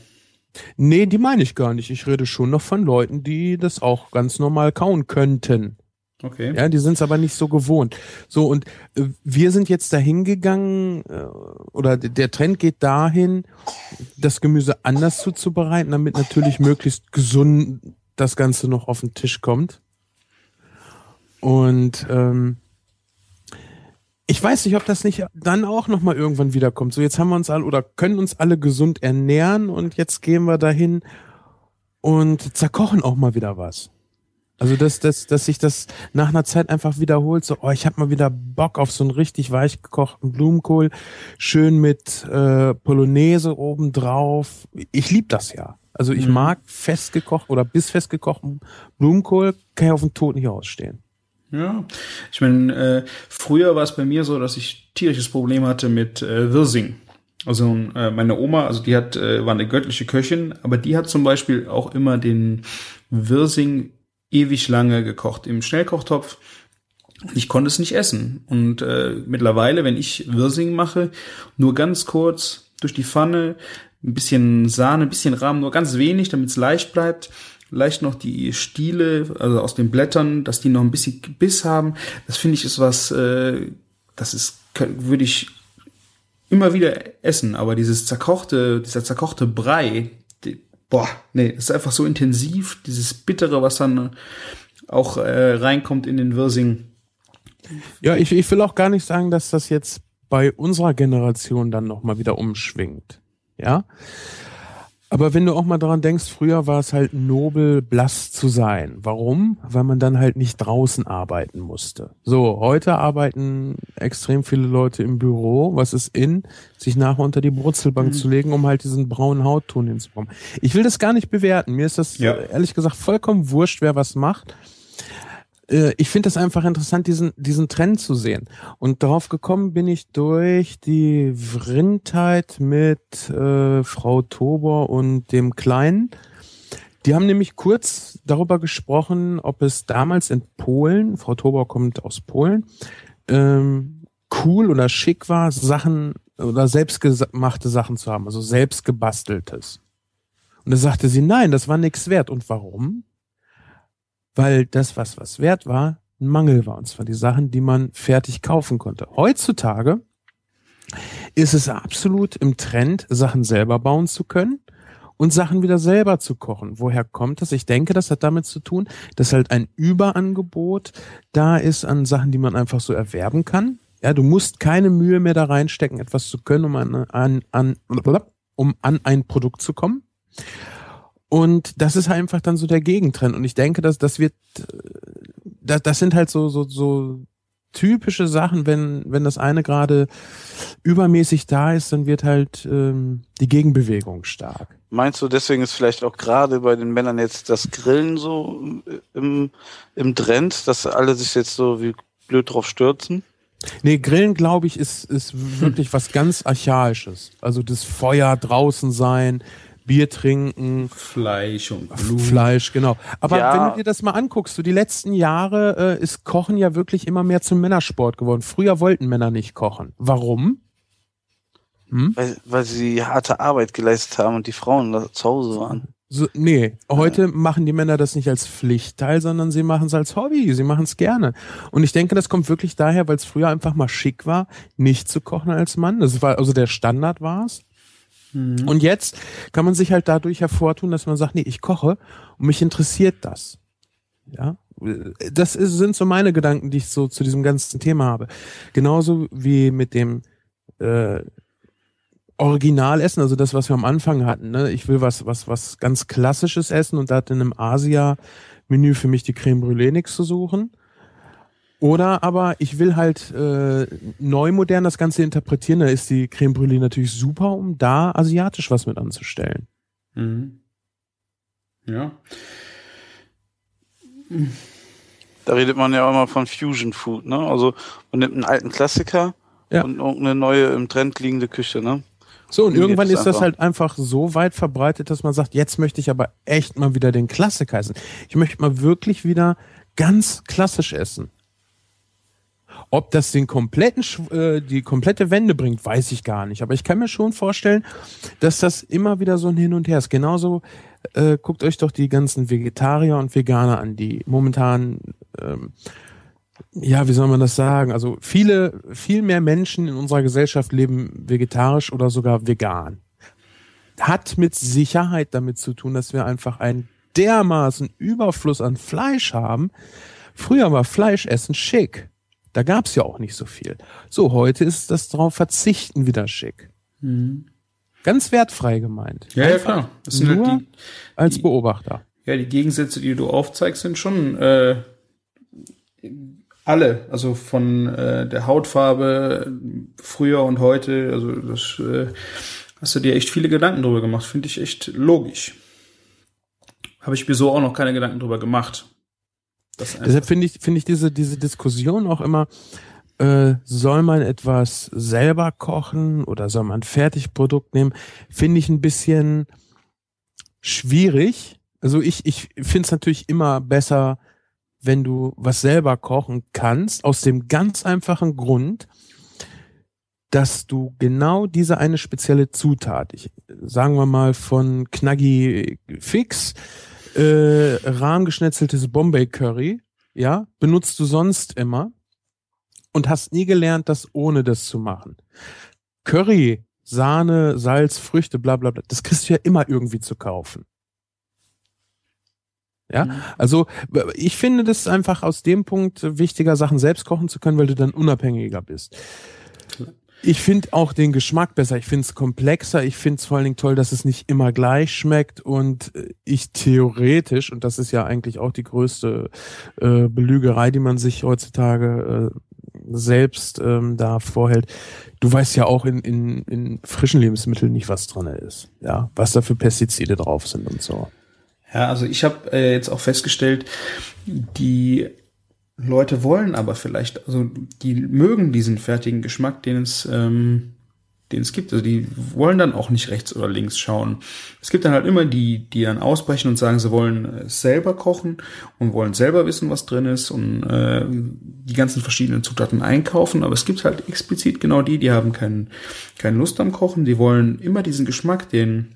Nee, die meine ich gar nicht. Ich rede schon noch von Leuten, die das auch ganz normal kauen könnten. Okay. Ja, die sind es aber nicht so gewohnt. So, und äh, wir sind jetzt dahin gegangen, äh, oder der Trend geht dahin, das Gemüse anders zuzubereiten, damit natürlich möglichst gesund das Ganze noch auf den Tisch kommt. Und ähm, ich weiß nicht, ob das nicht dann auch nochmal irgendwann wiederkommt. So, jetzt haben wir uns alle oder können uns alle gesund ernähren und jetzt gehen wir dahin und zerkochen auch mal wieder was. Also dass, dass, dass sich das nach einer Zeit einfach wiederholt, so, oh, ich habe mal wieder Bock auf so einen richtig weich gekochten Blumenkohl, schön mit äh, Polonaise obendrauf. Ich lieb das ja. Also ich mhm. mag festgekocht oder bis festgekochten Blumenkohl, kann ich auf den Tod nicht ausstehen. Ja, ich meine, äh, früher war es bei mir so, dass ich tierisches Problem hatte mit äh, Wirsing. Also äh, meine Oma, also die hat, äh, war eine göttliche Köchin, aber die hat zum Beispiel auch immer den Wirsing ewig lange gekocht im Schnellkochtopf. Ich konnte es nicht essen. Und äh, mittlerweile, wenn ich Wirsing mache, nur ganz kurz durch die Pfanne, ein bisschen Sahne, ein bisschen Rahmen, nur ganz wenig, damit es leicht bleibt. Leicht noch die Stiele, also aus den Blättern, dass die noch ein bisschen Biss haben. Das finde ich ist was, äh, das ist, würde ich immer wieder essen. Aber dieses zerkochte, dieser zerkochte Brei, boah, nee, ist einfach so intensiv, dieses Bittere, was dann auch äh, reinkommt in den Wirsing. Ja, ich, ich will auch gar nicht sagen, dass das jetzt bei unserer Generation dann nochmal wieder umschwingt. Ja. Aber wenn du auch mal daran denkst, früher war es halt nobel, blass zu sein. Warum? Weil man dann halt nicht draußen arbeiten musste. So, heute arbeiten extrem viele Leute im Büro. Was ist in? Sich nachher unter die Brutzelbank mhm. zu legen, um halt diesen braunen Hautton hinzubekommen. Ich will das gar nicht bewerten. Mir ist das ja. ehrlich gesagt vollkommen wurscht, wer was macht. Äh, ich finde es einfach interessant, diesen, diesen Trend zu sehen. Und darauf gekommen bin ich durch die Vrindheit mit äh, Frau Tober und dem Kleinen. Die haben nämlich kurz darüber gesprochen, ob es damals in Polen, Frau Tober kommt aus Polen, ähm, cool oder schick war, Sachen oder selbstgemachte Sachen zu haben, also selbst gebasteltes. Und da sagte sie, nein, das war nichts wert. Und warum? Weil das, was was wert war, ein Mangel war. Und zwar die Sachen, die man fertig kaufen konnte. Heutzutage ist es absolut im Trend, Sachen selber bauen zu können und Sachen wieder selber zu kochen. Woher kommt das? Ich denke, das hat damit zu tun, dass halt ein Überangebot da ist an Sachen, die man einfach so erwerben kann. Ja, du musst keine Mühe mehr da reinstecken, etwas zu können, um an, an, an, um an ein Produkt zu kommen. Und das ist halt einfach dann so der Gegentrend. Und ich denke, dass das wird, das, das sind halt so, so, so typische Sachen, wenn, wenn das eine gerade übermäßig da ist, dann wird halt ähm, die Gegenbewegung stark. Meinst du, deswegen ist vielleicht auch gerade bei den Männern jetzt das Grillen so im, im Trend, dass alle sich jetzt so wie blöd drauf stürzen? Nee, Grillen, glaube ich, ist, ist wirklich was ganz Archaisches. Also das Feuer draußen sein, Bier trinken. Fleisch und Blut. Fleisch, genau. Aber ja. wenn du dir das mal anguckst, so die letzten Jahre äh, ist Kochen ja wirklich immer mehr zum Männersport geworden. Früher wollten Männer nicht kochen. Warum? Hm? Weil, weil sie harte Arbeit geleistet haben und die Frauen da zu Hause waren. So, nee, heute ja. machen die Männer das nicht als Pflichtteil, sondern sie machen es als Hobby. Sie machen es gerne. Und ich denke, das kommt wirklich daher, weil es früher einfach mal schick war, nicht zu kochen als Mann. Das war also der Standard war es. Mhm. Und jetzt kann man sich halt dadurch hervortun, dass man sagt, nee, ich koche und mich interessiert das. Ja, das ist, sind so meine Gedanken, die ich so zu diesem ganzen Thema habe. Genauso wie mit dem äh, Original essen, also das, was wir am Anfang hatten. Ne? Ich will was, was, was ganz Klassisches essen und da hat in einem Asia-Menü für mich die Creme Brûlée nichts zu suchen. Oder aber ich will halt äh, neu modern das Ganze interpretieren. Da ist die Creme Brûlée natürlich super, um da asiatisch was mit anzustellen. Mhm. Ja. Da redet man ja auch immer von Fusion Food, ne? Also man nimmt einen alten Klassiker ja. und irgendeine neue im Trend liegende Küche, ne? So, und, und irgendwann ist das halt einfach so weit verbreitet, dass man sagt, jetzt möchte ich aber echt mal wieder den Klassiker essen. Ich möchte mal wirklich wieder ganz klassisch essen. Ob das den kompletten, äh, die komplette Wende bringt, weiß ich gar nicht. Aber ich kann mir schon vorstellen, dass das immer wieder so ein Hin und Her ist. Genauso äh, guckt euch doch die ganzen Vegetarier und Veganer an, die momentan ähm, ja, wie soll man das sagen? Also viele, viel mehr Menschen in unserer Gesellschaft leben vegetarisch oder sogar vegan. Hat mit Sicherheit damit zu tun, dass wir einfach einen dermaßen Überfluss an Fleisch haben. Früher war Fleischessen schick. Da gab's ja auch nicht so viel. So, heute ist das darauf verzichten wieder schick. Mhm. Ganz wertfrei gemeint. Ja, ja klar. Das sind halt nur halt die, als die, Beobachter. Ja, die Gegensätze, die du aufzeigst, sind schon äh, alle, also von äh, der Hautfarbe früher und heute, also das äh, hast du dir echt viele Gedanken drüber gemacht, finde ich echt logisch. Habe ich mir so auch noch keine Gedanken drüber gemacht. Deshalb finde ich, finde ich diese, diese Diskussion auch immer, äh, soll man etwas selber kochen oder soll man ein Fertigprodukt nehmen, finde ich ein bisschen schwierig. Also ich, ich finde es natürlich immer besser, wenn du was selber kochen kannst, aus dem ganz einfachen Grund, dass du genau diese eine spezielle Zutat, ich, sagen wir mal von Knaggi Fix, äh, rahmgeschnetzeltes Bombay Curry, ja, benutzt du sonst immer und hast nie gelernt, das ohne das zu machen. Curry, Sahne, Salz, Früchte, bla bla bla, das kriegst du ja immer irgendwie zu kaufen. Ja, mhm. also ich finde das einfach aus dem Punkt wichtiger, Sachen selbst kochen zu können, weil du dann unabhängiger bist. Ich finde auch den Geschmack besser. Ich finde es komplexer. Ich finde es vor allen Dingen toll, dass es nicht immer gleich schmeckt und ich theoretisch, und das ist ja eigentlich auch die größte äh, Belügerei, die man sich heutzutage äh, selbst ähm, da vorhält, du weißt ja auch in, in, in frischen Lebensmitteln nicht, was drin ist. Ja, was da für Pestizide drauf sind und so. Ja, also ich habe äh, jetzt auch festgestellt, die Leute wollen aber vielleicht, also die mögen diesen fertigen Geschmack, den es, ähm, den es gibt. Also die wollen dann auch nicht rechts oder links schauen. Es gibt dann halt immer die, die dann ausbrechen und sagen, sie wollen es selber kochen und wollen selber wissen, was drin ist und äh, die ganzen verschiedenen Zutaten einkaufen. Aber es gibt halt explizit genau die, die haben keinen keine Lust am Kochen. Die wollen immer diesen Geschmack, den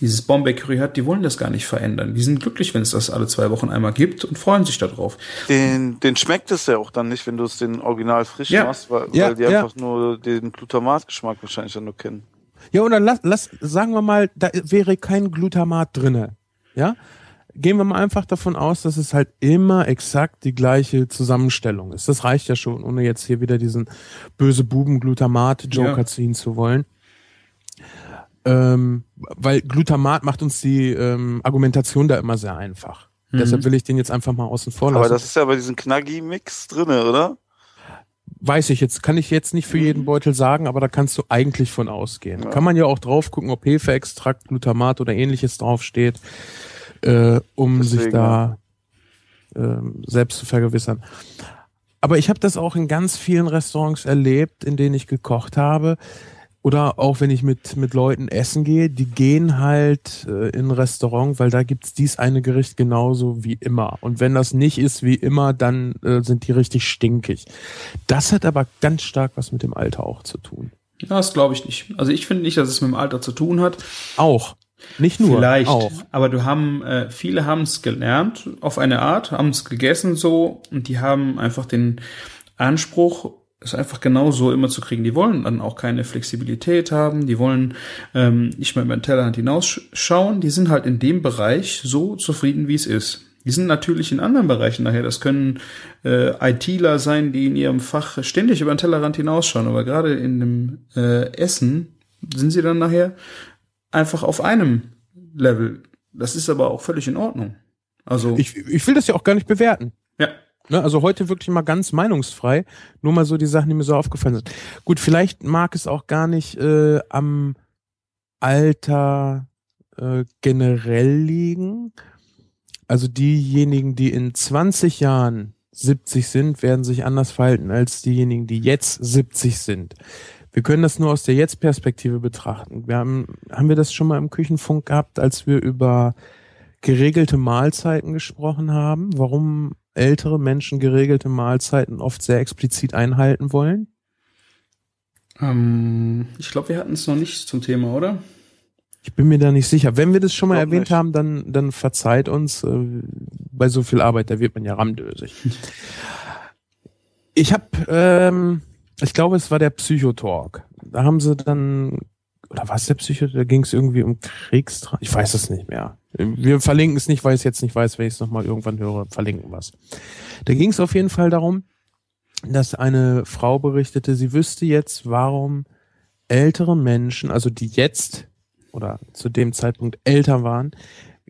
dieses Bombay Curry hat, die wollen das gar nicht verändern. Die sind glücklich, wenn es das alle zwei Wochen einmal gibt und freuen sich darauf. Den, den schmeckt es ja auch dann nicht, wenn du es den Original frisch ja. machst, weil, ja, weil die ja. einfach nur den Glutamatgeschmack wahrscheinlich dann nur kennen. Ja, oder lass, lass, sagen wir mal, da wäre kein Glutamat drinne. Ja? Gehen wir mal einfach davon aus, dass es halt immer exakt die gleiche Zusammenstellung ist. Das reicht ja schon, ohne jetzt hier wieder diesen böse Buben Glutamat Joker ja. ziehen zu wollen. Ähm, weil Glutamat macht uns die ähm, Argumentation da immer sehr einfach. Mhm. Deshalb will ich den jetzt einfach mal außen vor lassen. Aber das ist ja bei diesem Knaggi-Mix drinne, oder? Weiß ich jetzt, kann ich jetzt nicht für mhm. jeden Beutel sagen, aber da kannst du eigentlich von ausgehen. Ja. Kann man ja auch drauf gucken, ob Hefeextrakt, Glutamat oder ähnliches draufsteht, äh, um Deswegen, sich da äh, selbst zu vergewissern. Aber ich habe das auch in ganz vielen Restaurants erlebt, in denen ich gekocht habe oder auch wenn ich mit, mit Leuten essen gehe, die gehen halt äh, in ein Restaurant, weil da gibt's dies eine Gericht genauso wie immer. Und wenn das nicht ist wie immer, dann äh, sind die richtig stinkig. Das hat aber ganz stark was mit dem Alter auch zu tun. Ja, das glaube ich nicht. Also ich finde nicht, dass es mit dem Alter zu tun hat. Auch. Nicht nur. Vielleicht. Auch. Aber du haben, äh, viele haben es gelernt auf eine Art, haben es gegessen so und die haben einfach den Anspruch, es einfach genau so immer zu kriegen. Die wollen dann auch keine Flexibilität haben, die wollen ähm, nicht mehr über den Tellerrand hinausschauen. Die sind halt in dem Bereich so zufrieden, wie es ist. Die sind natürlich in anderen Bereichen nachher. Das können äh, ITler sein, die in ihrem Fach ständig über den Tellerrand hinausschauen. Aber gerade in dem äh, Essen sind sie dann nachher einfach auf einem Level. Das ist aber auch völlig in Ordnung. Also Ich, ich will das ja auch gar nicht bewerten. Ne, also heute wirklich mal ganz meinungsfrei. Nur mal so die Sachen, die mir so aufgefallen sind. Gut, vielleicht mag es auch gar nicht äh, am Alter äh, generell liegen. Also diejenigen, die in 20 Jahren 70 sind, werden sich anders verhalten als diejenigen, die jetzt 70 sind. Wir können das nur aus der Jetzt-Perspektive betrachten. Wir haben, haben wir das schon mal im Küchenfunk gehabt, als wir über geregelte Mahlzeiten gesprochen haben, warum ältere Menschen geregelte Mahlzeiten oft sehr explizit einhalten wollen? ähm, ich glaube, wir hatten es noch nicht zum Thema, oder? Ich bin mir da nicht sicher. Wenn wir das schon mal erwähnt nicht. haben, dann, dann verzeiht uns. Äh, bei so viel Arbeit, da wird man ja ramdösig. Ich habe, ähm, ich glaube, es war der Psychotalk. Da haben sie dann, oder was der Psycho? Da ging es irgendwie um Kriegstrauma. Ich weiß es nicht mehr. Wir verlinken es nicht, weil ich es jetzt nicht weiß, wenn ich es nochmal irgendwann höre, verlinken was. Da ging es auf jeden Fall darum, dass eine Frau berichtete, sie wüsste jetzt, warum ältere Menschen, also die jetzt oder zu dem Zeitpunkt älter waren,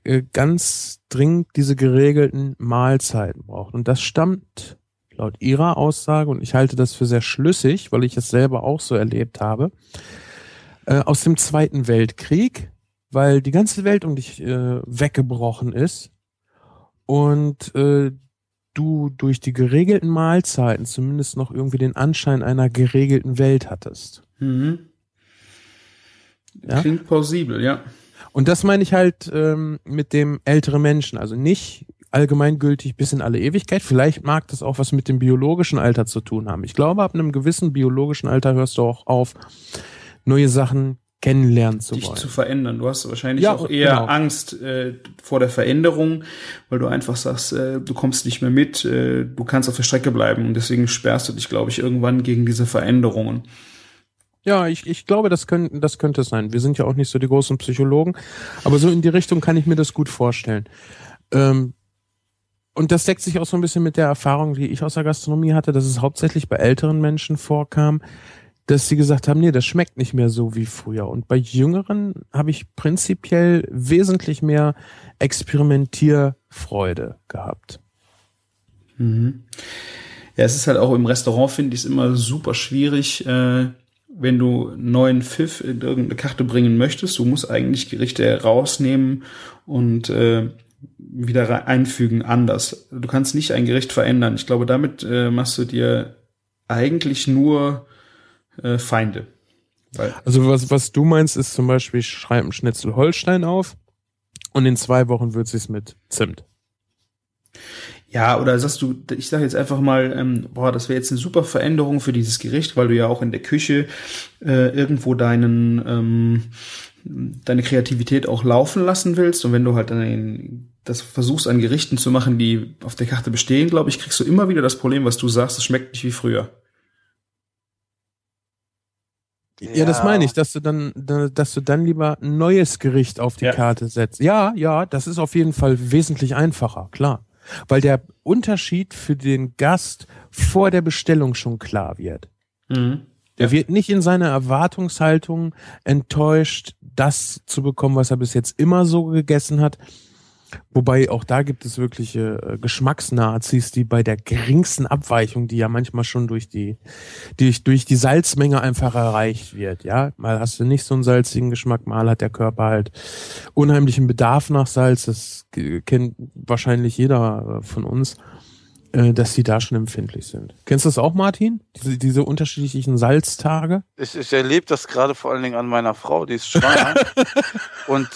äh, ganz dringend diese geregelten Mahlzeiten brauchen. Und das stammt laut ihrer Aussage, und ich halte das für sehr schlüssig, weil ich es selber auch so erlebt habe, äh, aus dem Zweiten Weltkrieg, weil die ganze Welt um dich äh, weggebrochen ist und äh, du durch die geregelten Mahlzeiten zumindest noch irgendwie den Anschein einer geregelten Welt hattest. Mhm. Ja? Klingt plausibel, ja. Und das meine ich halt ähm, mit dem ältere Menschen, also nicht allgemeingültig bis in alle Ewigkeit. Vielleicht mag das auch was mit dem biologischen Alter zu tun haben. Ich glaube, ab einem gewissen biologischen Alter hörst du auch auf, neue Sachen kennenlernen zu dich wollen. zu verändern. Du hast wahrscheinlich Ja, auch eher genau. Angst äh, vor der Veränderung, weil du einfach sagst, äh, du kommst nicht mehr mit, äh, du kannst auf der Strecke bleiben und deswegen sperrst du dich, glaube ich, irgendwann gegen diese Veränderungen. Ja, ich, ich glaube, das, können, das könnte sein. Wir sind ja auch nicht so die großen Psychologen, aber so in die Richtung kann ich mir das gut vorstellen. Ähm, und das deckt sich auch so ein bisschen mit der Erfahrung, die ich aus der Gastronomie hatte, dass es hauptsächlich bei älteren Menschen vorkam, dass sie gesagt haben, nee, das schmeckt nicht mehr so wie früher. Und bei Jüngeren habe ich prinzipiell wesentlich mehr Experimentierfreude gehabt. Mhm. Ja, es ist halt auch im Restaurant, finde ich es immer super schwierig, äh, wenn du neuen Pfiff in irgendeine Karte bringen möchtest. Du musst eigentlich Gerichte rausnehmen und äh, wieder einfügen anders. Du kannst nicht ein Gericht verändern. Ich glaube, damit äh, machst du dir eigentlich nur äh, Feinde. Weil, Also was, was du meinst, ist zum Beispiel, ich schreibe einen Schnitzel Holstein auf und in zwei Wochen würze ich es mit Zimt. Ja, oder sagst du, ich sage jetzt einfach mal, ähm, boah, das wäre jetzt eine super Veränderung für dieses Gericht, weil du ja auch in der Küche äh, irgendwo deinen ähm, deine Kreativität auch laufen lassen willst und wenn du halt dann das versuchst an Gerichten zu machen, die auf der Karte bestehen, glaube ich, kriegst du immer wieder das Problem, was du sagst, es schmeckt nicht wie früher. Ja, das meine ich, dass du dann, da- dass du dann lieber ein neues Gericht auf die Ja. Karte setzt. Ja, ja, das ist auf jeden Fall wesentlich einfacher, klar. Weil der Unterschied für den Gast vor der Bestellung schon klar wird. Mhm. Er Ja. wird nicht in seiner Erwartungshaltung enttäuscht, das zu bekommen, was er bis jetzt immer so gegessen hat. Wobei auch da gibt es wirkliche äh, Geschmacksnazis, die bei der geringsten Abweichung, die ja manchmal schon durch die, die durch die Salzmenge einfach erreicht wird, ja. Mal hast du nicht so einen salzigen Geschmack, mal hat der Körper halt unheimlichen Bedarf nach Salz. Das kennt wahrscheinlich jeder äh, von uns, äh, dass die da schon empfindlich sind. Kennst du das auch, Martin? Diese, diese unterschiedlichen Salztage? Ich, ich erlebe das gerade vor allen Dingen an meiner Frau, die ist schwanger. [laughs] und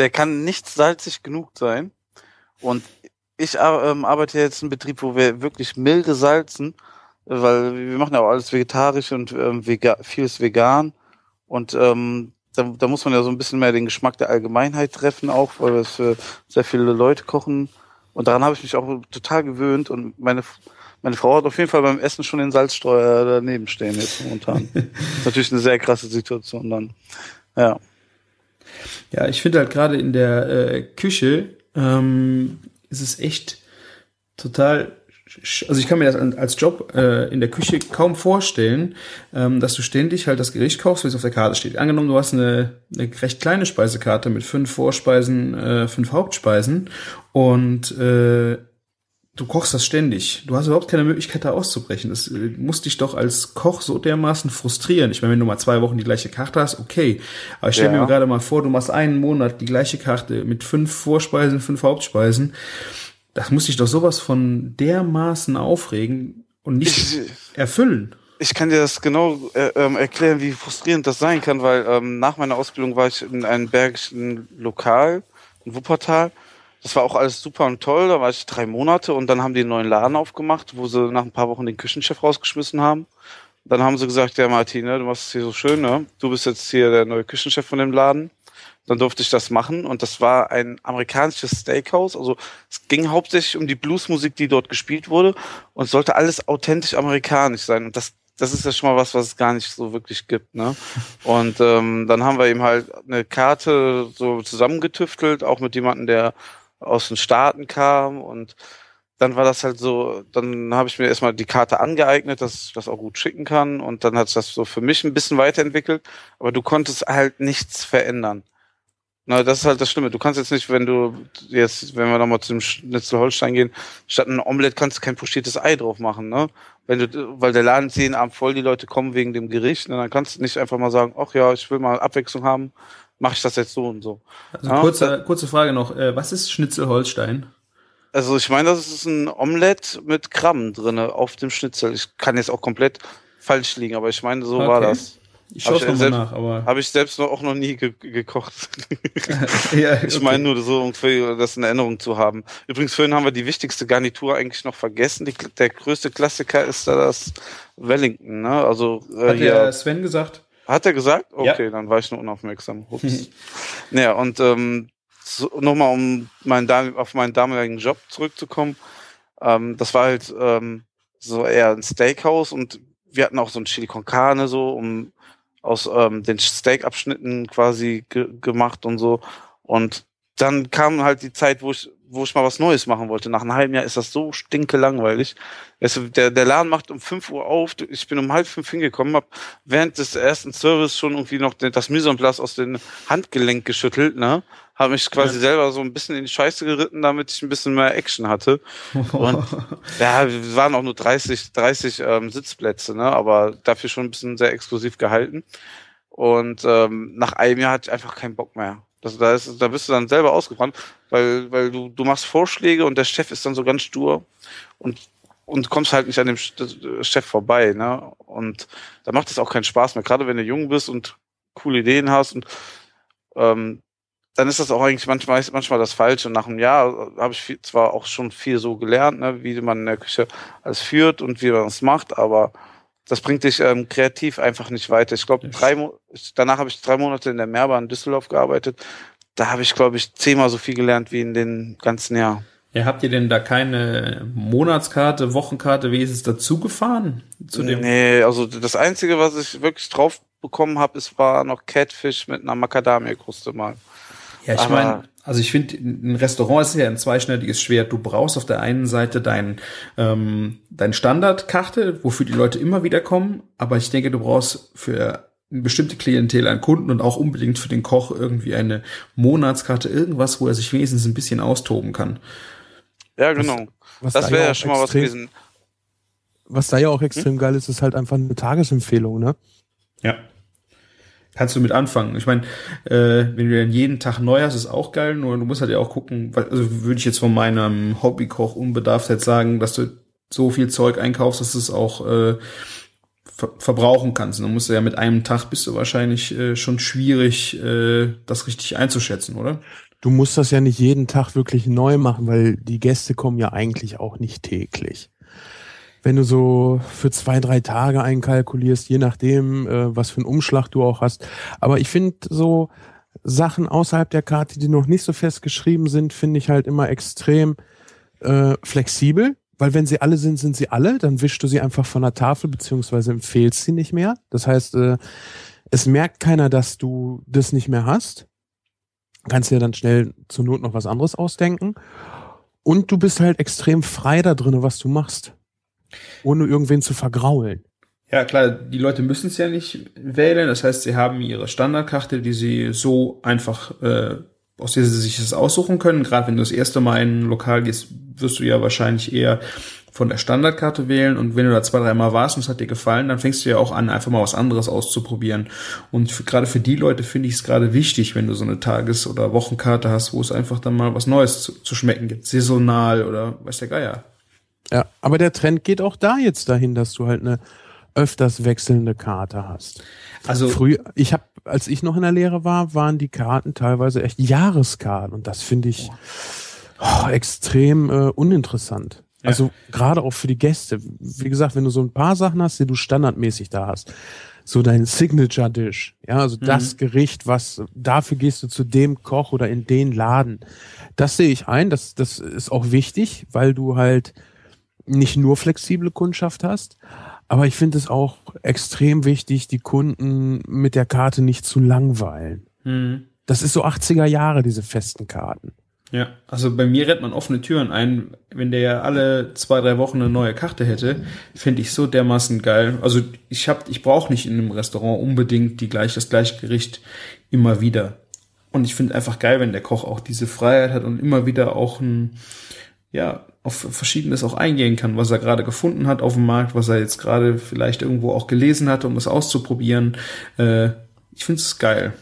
der kann nicht salzig genug sein. Und ich ähm, arbeite jetzt in einem Betrieb, wo wir wirklich milde salzen, weil wir machen ja auch alles vegetarisch und ähm, vega vieles vegan. Und ähm, da, da muss man ja so ein bisschen mehr den Geschmack der Allgemeinheit treffen, auch, weil wir für sehr viele Leute kochen. Und daran habe ich mich auch total gewöhnt. Und meine, meine Frau hat auf jeden Fall beim Essen schon den Salzstreuer daneben stehen jetzt momentan. ist [laughs] natürlich eine sehr krasse Situation dann. Ja. Ja, ich finde halt gerade in der äh, Küche ähm, ist es echt total also ich kann mir das als Job äh, in der Küche kaum vorstellen, ähm, dass du ständig halt das Gericht kaufst, wie es auf der Karte steht. Angenommen, du hast eine, eine recht kleine Speisekarte mit fünf Vorspeisen, äh, fünf Hauptspeisen und äh, du kochst das ständig. Du hast überhaupt keine Möglichkeit, da auszubrechen. Das äh, muss dich doch als Koch so dermaßen frustrieren. Ich meine, wenn du mal zwei Wochen die gleiche Karte hast, okay. Aber ich stelle ja. mir gerade mal vor, du machst einen Monat die gleiche Karte mit fünf Vorspeisen, fünf Hauptspeisen das muss dich doch sowas von dermaßen aufregen und nicht ich, erfüllen. Ich kann dir das genau äh, ähm, erklären, wie frustrierend das sein kann, weil ähm, nach meiner Ausbildung war ich in einem bergischen Lokal in Wuppertal. Das war auch alles super und toll. Da war ich drei Monate und dann haben die einen neuen Laden aufgemacht, wo sie nach ein paar Wochen den Küchenchef rausgeschmissen haben. Dann haben sie gesagt, ja Martin, ne, du machst es hier so schön, ne? Du bist jetzt hier der neue Küchenchef von dem Laden. Dann durfte ich das machen und das war ein amerikanisches Steakhouse. Also es ging hauptsächlich um die Bluesmusik, die dort gespielt wurde und sollte alles authentisch amerikanisch sein. Und das, das ist ja schon mal was, was es gar nicht so wirklich gibt. Ne? Und ähm, dann haben wir eben halt eine Karte so zusammengetüftelt, auch mit jemandem, der aus den Staaten kam und dann war das halt so, dann habe ich mir erstmal die Karte angeeignet, dass ich das auch gut schicken kann und dann hat sich das so für mich ein bisschen weiterentwickelt, aber du konntest halt nichts verändern. Na, das ist halt das Schlimme. Du kannst jetzt nicht, wenn du jetzt, wenn wir nochmal zum Schnitzel Holstein gehen, statt ein Omelette kannst du kein pochiertes Ei drauf machen, ne? Wenn du, weil der Laden ist jeden Abend voll, die Leute kommen wegen dem Gericht, ne? dann kannst du nicht einfach mal sagen, ach ja, ich will mal Abwechslung haben, mache ich das jetzt so und so. Also ja, kurze, kurze Frage noch, äh, was ist Schnitzel Holstein? Also ich meine, das ist ein Omelette mit Krabben drinne auf dem Schnitzel. Ich kann jetzt auch komplett falsch liegen, aber ich meine, so okay. war das. Ich schaue es mal nach, aber. Habe ich selbst noch, auch noch nie ge gekocht. [laughs] ja, okay. Ich meine nur so ungefähr, das in Erinnerung zu haben. Übrigens, vorhin haben wir die wichtigste Garnitur eigentlich noch vergessen. Die, der größte Klassiker ist da das Wellington, ne? Also, äh, Hat der Sven gesagt? Hat er gesagt? Okay, ja. dann war ich nur unaufmerksam. Ups. [laughs] naja, und ähm, so, nochmal, um meinen, auf meinen damaligen Job zurückzukommen. Ähm, das war halt ähm, so eher ein Steakhouse und wir hatten auch so ein Chili con Carne so, um aus ähm, den Steak-Abschnitten quasi ge gemacht und so. Und dann kam halt die Zeit, wo ich, wo ich mal was Neues machen wollte. Nach einem halben Jahr ist das so stinke langweilig. Es, der, der Laden macht um fünf Uhr auf. Ich bin um halb fünf hingekommen, habe während des ersten Service schon irgendwie noch das Mise en place aus dem Handgelenk geschüttelt, ne? Habe mich quasi ja. selber so ein bisschen in die Scheiße geritten, damit ich ein bisschen mehr Action hatte. Und [laughs] ja, wir waren auch nur 30, 30 ähm, Sitzplätze, ne? Aber dafür schon ein bisschen sehr exklusiv gehalten. Und ähm, nach einem Jahr hatte ich einfach keinen Bock mehr. Das, da, ist, da bist du dann selber ausgebrannt, weil, weil du, du machst Vorschläge und der Chef ist dann so ganz stur und, und kommst halt nicht an dem Chef vorbei. Ne? Und da macht es auch keinen Spaß mehr, gerade wenn du jung bist und coole Ideen hast und ähm, dann ist das auch eigentlich manchmal, manchmal das Falsche. Und nach einem Jahr habe ich viel, zwar auch schon viel so gelernt, ne, wie man in der Küche alles führt und wie man es macht, aber das bringt dich ähm, kreativ einfach nicht weiter. Ich glaube, drei danach habe ich drei Monate in der Mehrbahn in Düsseldorf gearbeitet. Da habe ich, glaube ich, zehnmal so viel gelernt wie in den ganzen Jahr. Ja, habt ihr denn da keine Monatskarte, Wochenkarte, wie ist es dazu gefahren? Zu dem? Nee, also das Einzige, was ich wirklich drauf bekommen habe, ist war noch Catfish mit einer Macadamia-Kruste mal. Ja, ich meine, also ich finde, ein Restaurant ist ja ein zweischneidiges Schwert. Du brauchst auf der einen Seite dein, ähm, dein Standardkarte, wofür die Leute immer wieder kommen, aber ich denke, du brauchst für eine bestimmte Klientel an Kunden und auch unbedingt für den Koch irgendwie eine Monatskarte, irgendwas, wo er sich wenigstens ein bisschen austoben kann. Ja, genau. Was, was das wäre ja schon mal was gewesen. Was da ja auch extrem hm? geil ist, ist halt einfach eine Tagesempfehlung, ne? Ja kannst du mit anfangen. Ich meine, äh, wenn du dann jeden Tag neu hast, ist auch geil, nur du musst halt ja auch gucken, also würde ich jetzt von meinem Hobbykoch Unbedarftheit sagen, dass du so viel Zeug einkaufst, dass du es auch äh, ver verbrauchen kannst. Dann musst du ja mit einem Tag bist du wahrscheinlich äh, schon schwierig, äh, das richtig einzuschätzen, oder? Du musst das ja nicht jeden Tag wirklich neu machen, weil die Gäste kommen ja eigentlich auch nicht täglich. Wenn du so für zwei, drei Tage einkalkulierst, je nachdem, äh, was für einen Umschlag du auch hast. Aber ich finde so Sachen außerhalb der Karte, die noch nicht so fest geschrieben sind, finde ich halt immer extrem äh, flexibel. Weil wenn sie alle sind, sind sie alle, dann wischst du sie einfach von der Tafel, beziehungsweise empfehlst sie nicht mehr. Das heißt, äh, es merkt keiner, dass du das nicht mehr hast. Kannst dir dann schnell zur Not noch was anderes ausdenken. Und du bist halt extrem frei da drin, was du machst. Ohne irgendwen zu vergraulen. Ja, klar, die Leute müssen es ja nicht wählen. Das heißt, sie haben ihre Standardkarte, die sie so einfach, äh, aus der sie sich das aussuchen können. Gerade wenn du das erste Mal in ein Lokal gehst, wirst du ja wahrscheinlich eher von der Standardkarte wählen und wenn du da zwei, dreimal warst und es hat dir gefallen, dann fängst du ja auch an, einfach mal was anderes auszuprobieren. Und gerade für die Leute finde ich es gerade wichtig, wenn du so eine Tages- oder Wochenkarte hast, wo es einfach dann mal was Neues zu, zu schmecken gibt, saisonal oder weiß der Geier. Ja, aber der Trend geht auch da jetzt dahin, dass du halt eine öfters wechselnde Karte hast. Also früher, ich habe, als ich noch in der Lehre war, waren die Karten teilweise echt Jahreskarten und das finde ich oh, extrem äh, uninteressant. Ja. Also gerade auch für die Gäste. Wie gesagt, wenn du so ein paar Sachen hast, die du standardmäßig da hast, so dein Signature Dish, ja, also mhm. das Gericht, was dafür gehst du zu dem Koch oder in den Laden. Das sehe ich ein, das das ist auch wichtig, weil du halt nicht nur flexible Kundschaft hast, aber ich finde es auch extrem wichtig, die Kunden mit der Karte nicht zu langweilen. Mhm. Das ist so 80er Jahre, diese festen Karten. Ja, also bei mir rennt man offene Türen ein. Wenn der ja alle zwei, drei Wochen eine neue Karte hätte, finde ich so dermaßen geil. Also ich hab, ich brauche nicht in einem Restaurant unbedingt die gleich, das gleiche Gericht immer wieder. Und ich finde einfach geil, wenn der Koch auch diese Freiheit hat und immer wieder auch ein, ja, auf Verschiedenes auch eingehen kann, was er gerade gefunden hat auf dem Markt, was er jetzt gerade vielleicht irgendwo auch gelesen hat, um es auszuprobieren. Äh, ich finde es geil.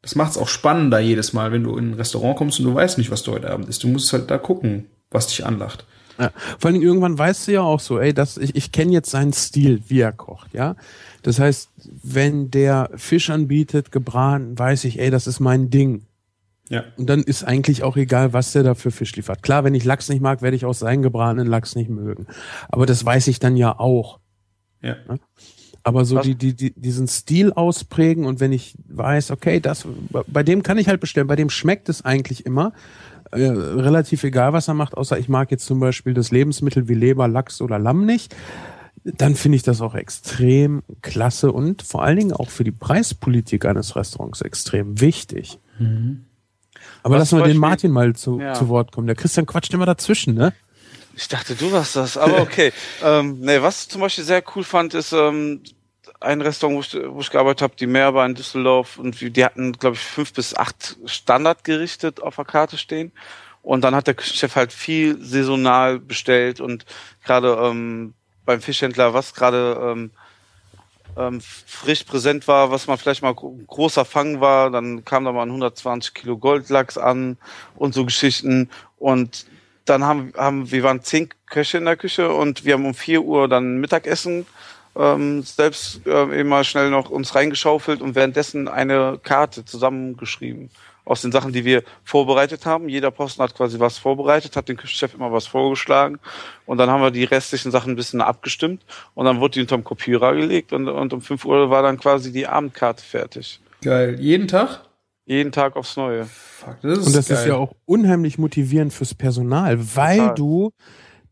Das macht es auch spannender jedes Mal, wenn du in ein Restaurant kommst und du weißt nicht, was du heute Abend isst. Du musst halt da gucken, was dich anlacht. Ja, vor Dingen irgendwann weißt du ja auch so, ey, das, ich, ich kenne jetzt seinen Stil, wie er kocht, ja. Das heißt, wenn der Fisch anbietet, gebraten, weiß ich, ey, das ist mein Ding. Ja. Und dann ist eigentlich auch egal, was der da für Fisch liefert. Klar, wenn ich Lachs nicht mag, werde ich auch seinen gebratenen Lachs nicht mögen. Aber das weiß ich dann ja auch. Ja. Aber so die, die, die, diesen Stil ausprägen und wenn ich weiß, okay, das, bei dem kann ich halt bestellen, bei dem schmeckt es eigentlich immer. Äh, relativ egal, was er macht, außer ich mag jetzt zum Beispiel das Lebensmittel wie Leber, Lachs oder Lamm nicht. Dann finde ich das auch extrem klasse und vor allen Dingen auch für die Preispolitik eines Restaurants extrem wichtig. Mhm. Aber lassen wir den Martin mal zu, ja. zu Wort kommen. Der Christian quatscht immer dazwischen, ne? Ich dachte, du warst das, aber okay. [laughs] ähm, nee, was zum Beispiel sehr cool fand, ist ähm, ein Restaurant, wo ich, wo ich gearbeitet habe, die Meerbar in Düsseldorf, und die hatten, glaube ich, fünf bis acht Standardgerichte auf der Karte stehen. Und dann hat der Küchenchef halt viel saisonal bestellt und gerade ähm, beim Fischhändler, was gerade ähm, ähm, frisch präsent war, was mal vielleicht mal großer Fang war, dann kam da mal ein 120 Kilo Goldlachs an und so Geschichten. Und dann haben, haben wir waren zehn Köche in der Küche und wir haben um vier Uhr dann Mittagessen ähm, selbst äh, mal schnell noch uns reingeschaufelt und währenddessen eine Karte zusammengeschrieben aus den Sachen, die wir vorbereitet haben. Jeder Posten hat quasi was vorbereitet, hat dem Küchenchef immer was vorgeschlagen und dann haben wir die restlichen Sachen ein bisschen abgestimmt und dann wurde die unterm Kopierer gelegt und, und um fünf Uhr war dann quasi die Abendkarte fertig. Geil. Jeden Tag? Jeden Tag aufs Neue. Fuck, das ist und das geil. ist ja auch unheimlich motivierend fürs Personal, weil Total. du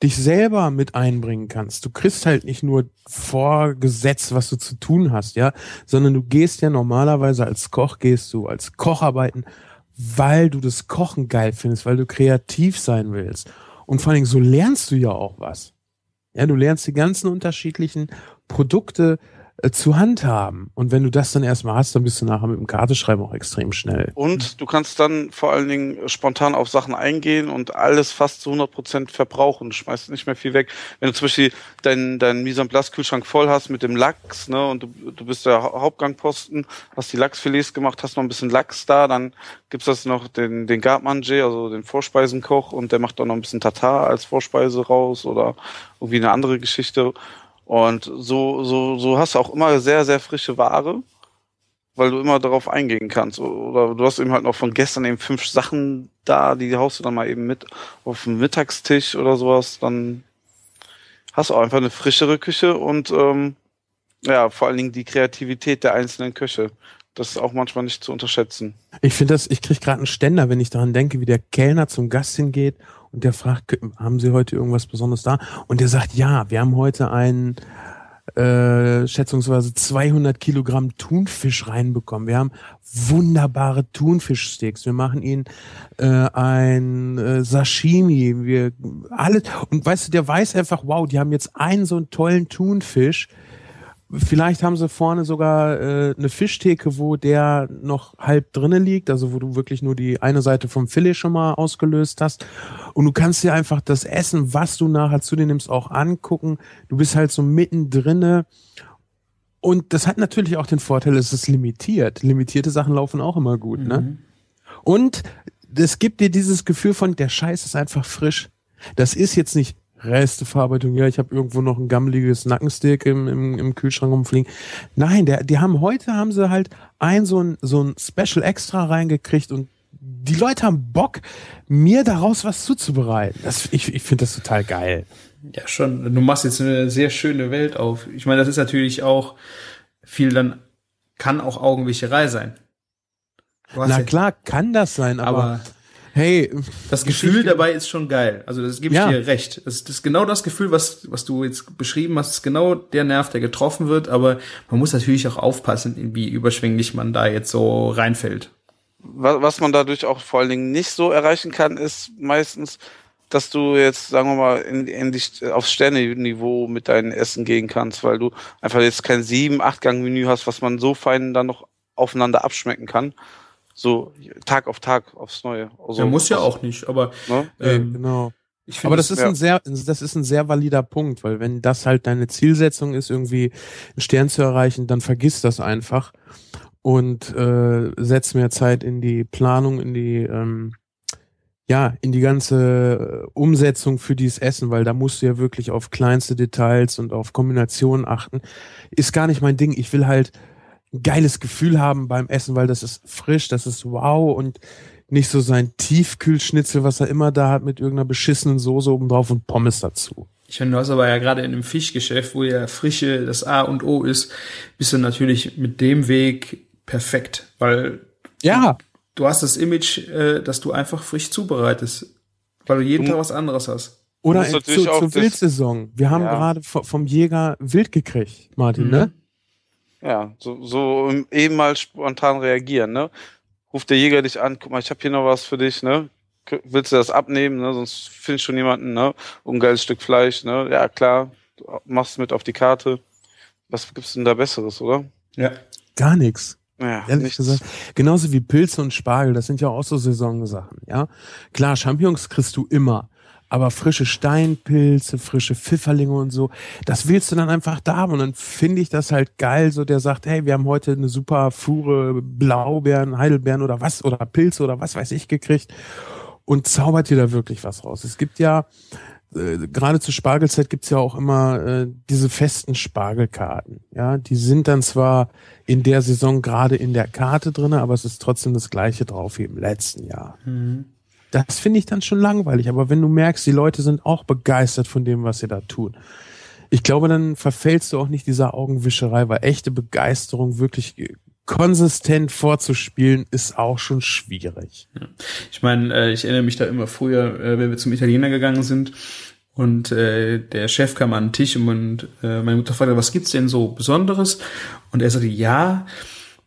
dich selber mit einbringen kannst. Du kriegst halt nicht nur vorgesetzt, was du zu tun hast, ja, sondern du gehst ja normalerweise als Koch, gehst du als Koch arbeiten, weil du das Kochen geil findest, weil du kreativ sein willst. Und vor allen Dingen, so lernst du ja auch was. Ja, du lernst die ganzen unterschiedlichen Produkte zu handhaben. Und wenn du das dann erstmal hast, dann bist du nachher mit dem Karteschreiben auch extrem schnell. Und du kannst dann vor allen Dingen spontan auf Sachen eingehen und alles fast zu 100 Prozent verbrauchen. Du schmeißt nicht mehr viel weg. Wenn du zum Beispiel deinen dein Mise en place Kühlschrank voll hast mit dem Lachs, ne, und du, du bist der Hauptgangposten, hast die Lachsfilets gemacht, hast noch ein bisschen Lachs da, dann gibt's das noch den, den Gartmanger, also den Vorspeisenkoch, und der macht dann noch ein bisschen Tatar als Vorspeise raus oder irgendwie eine andere Geschichte. Und so, so, so hast du auch immer sehr, sehr frische Ware, weil du immer darauf eingehen kannst. Oder du hast eben halt noch von gestern eben fünf Sachen da, die haust du dann mal eben mit auf den Mittagstisch oder sowas. Dann hast du auch einfach eine frischere Küche und ähm, ja, vor allen Dingen die Kreativität der einzelnen Köche. Das ist auch manchmal nicht zu unterschätzen. Ich finde das, ich kriege gerade einen Ständer, wenn ich daran denke, wie der Kellner zum Gast hingeht und der fragt, haben Sie heute irgendwas Besonderes da? Und der sagt, ja, wir haben heute einen äh, schätzungsweise 200 Kilogramm Thunfisch reinbekommen. Wir haben wunderbare Thunfischsteaks. Wir machen ihnen äh, ein äh, Sashimi. Wir alles und weißt du, der weiß einfach, wow, die haben jetzt einen so einen tollen Thunfisch Vielleicht haben sie vorne sogar äh, eine Fischtheke, wo der noch halb drinne liegt, also wo du wirklich nur die eine Seite vom Filet schon mal ausgelöst hast. Und du kannst dir einfach das Essen, was du nachher zu dir nimmst, auch angucken. Du bist halt so mittendrinne. Und das hat natürlich auch den Vorteil, es ist limitiert. Limitierte Sachen laufen auch immer gut, ne? mhm. ne? Und es gibt dir dieses Gefühl von, der Scheiß ist einfach frisch. Das ist jetzt nicht Resteverarbeitung, ja, ich habe irgendwo noch ein gammeliges Nackensteak im, im, im Kühlschrank rumfliegen. Nein, der, die haben heute haben sie halt ein so ein so ein Special Extra reingekriegt und die Leute haben Bock, mir daraus was zuzubereiten. Das, ich ich finde das total geil. Ja, schon. Du machst jetzt eine sehr schöne Welt auf. Ich meine, das ist natürlich auch viel dann, kann auch Augenwischerei sein. Na ja, klar, kann das sein, aber, aber hey, das Gefühl dabei ist schon geil. Also das gebe ich ja. dir recht. Das, das ist genau das Gefühl, was was du jetzt beschrieben hast, ist genau der Nerv, der getroffen wird. Aber man muss natürlich auch aufpassen, wie überschwänglich man da jetzt so reinfällt. Was man dadurch auch vor allen Dingen nicht so erreichen kann, ist meistens, dass du jetzt, sagen wir mal, in, in die, aufs Sterne-Niveau mit deinem Essen gehen kannst, weil du einfach jetzt kein sieben, acht Gang Menü hast, was man so fein dann noch aufeinander abschmecken kann, so Tag auf Tag aufs Neue. Also, ja, muss ja auch nicht, aber ne? ähm, genau. aber das ist ja. ein sehr, das ist ein sehr valider Punkt, weil wenn das halt deine Zielsetzung ist, irgendwie einen Stern zu erreichen, dann vergiss das einfach und äh, setz mehr Zeit in die Planung, in die ähm, ja, in die ganze Umsetzung für dieses Essen, weil da musst du ja wirklich auf kleinste Details und auf Kombinationen achten. Ist gar nicht mein Ding. Ich will halt ein geiles Gefühl haben beim Essen, weil das ist frisch, das ist wow und nicht so sein Tiefkühlschnitzel, was er immer da hat mit irgendeiner beschissenen Soße obendrauf und Pommes dazu. Ich finde, du hast aber ja gerade in einem Fischgeschäft, wo ja Frische das A und O ist, bist du natürlich mit dem Weg perfekt, weil ja. du, du hast das Image, äh, dass du einfach frisch zubereitest, weil du jeden du, Tag was anderes hast. Oder zu, zur Wildsaison. Wir haben ja. gerade vom Jäger Wild gekriegt, Martin, mhm. ne? Ja, so, so eben mal spontan reagieren, ne? Ruft der Jäger dich an, guck mal, ich habe hier noch was für dich, ne? Willst du das abnehmen, ne? Sonst findest schon jemanden, ne? Um ein geiles Stück Fleisch, ne? Ja, klar, du machst mit auf die Karte. Was gibt's denn da Besseres, oder? Ja. Gar nichts. Ja, Ehrlich nichts. gesagt. Genauso wie Pilze und Spargel, das sind ja auch so Saisonsachen, ja. Klar, Champignons kriegst du immer aber frische Steinpilze, frische Pfifferlinge und so, das willst du dann einfach da haben. Und dann finde ich das halt geil, so der sagt, hey, wir haben heute eine super Fuhre Blaubeeren, Heidelbeeren oder was, oder Pilze oder was weiß ich gekriegt und zaubert dir da wirklich was raus. Es gibt ja, äh, gerade zur Spargelzeit gibt's ja auch immer äh, diese festen Spargelkarten. Ja, die sind dann zwar in der Saison gerade in der Karte drinne, aber es ist trotzdem das gleiche drauf wie im letzten Jahr. Mhm. Das finde ich dann schon langweilig. Aber wenn du merkst, die Leute sind auch begeistert von dem, was sie da tun. Ich glaube, dann verfällst du auch nicht dieser Augenwischerei, weil echte Begeisterung wirklich konsistent vorzuspielen, ist auch schon schwierig. Ich meine, äh, ich erinnere mich da immer früher, äh, wenn wir zum Italiener gegangen sind und äh, der Chef kam an den Tisch und meine Mutter fragte, was gibt's denn so Besonderes? Und er sagte, ja,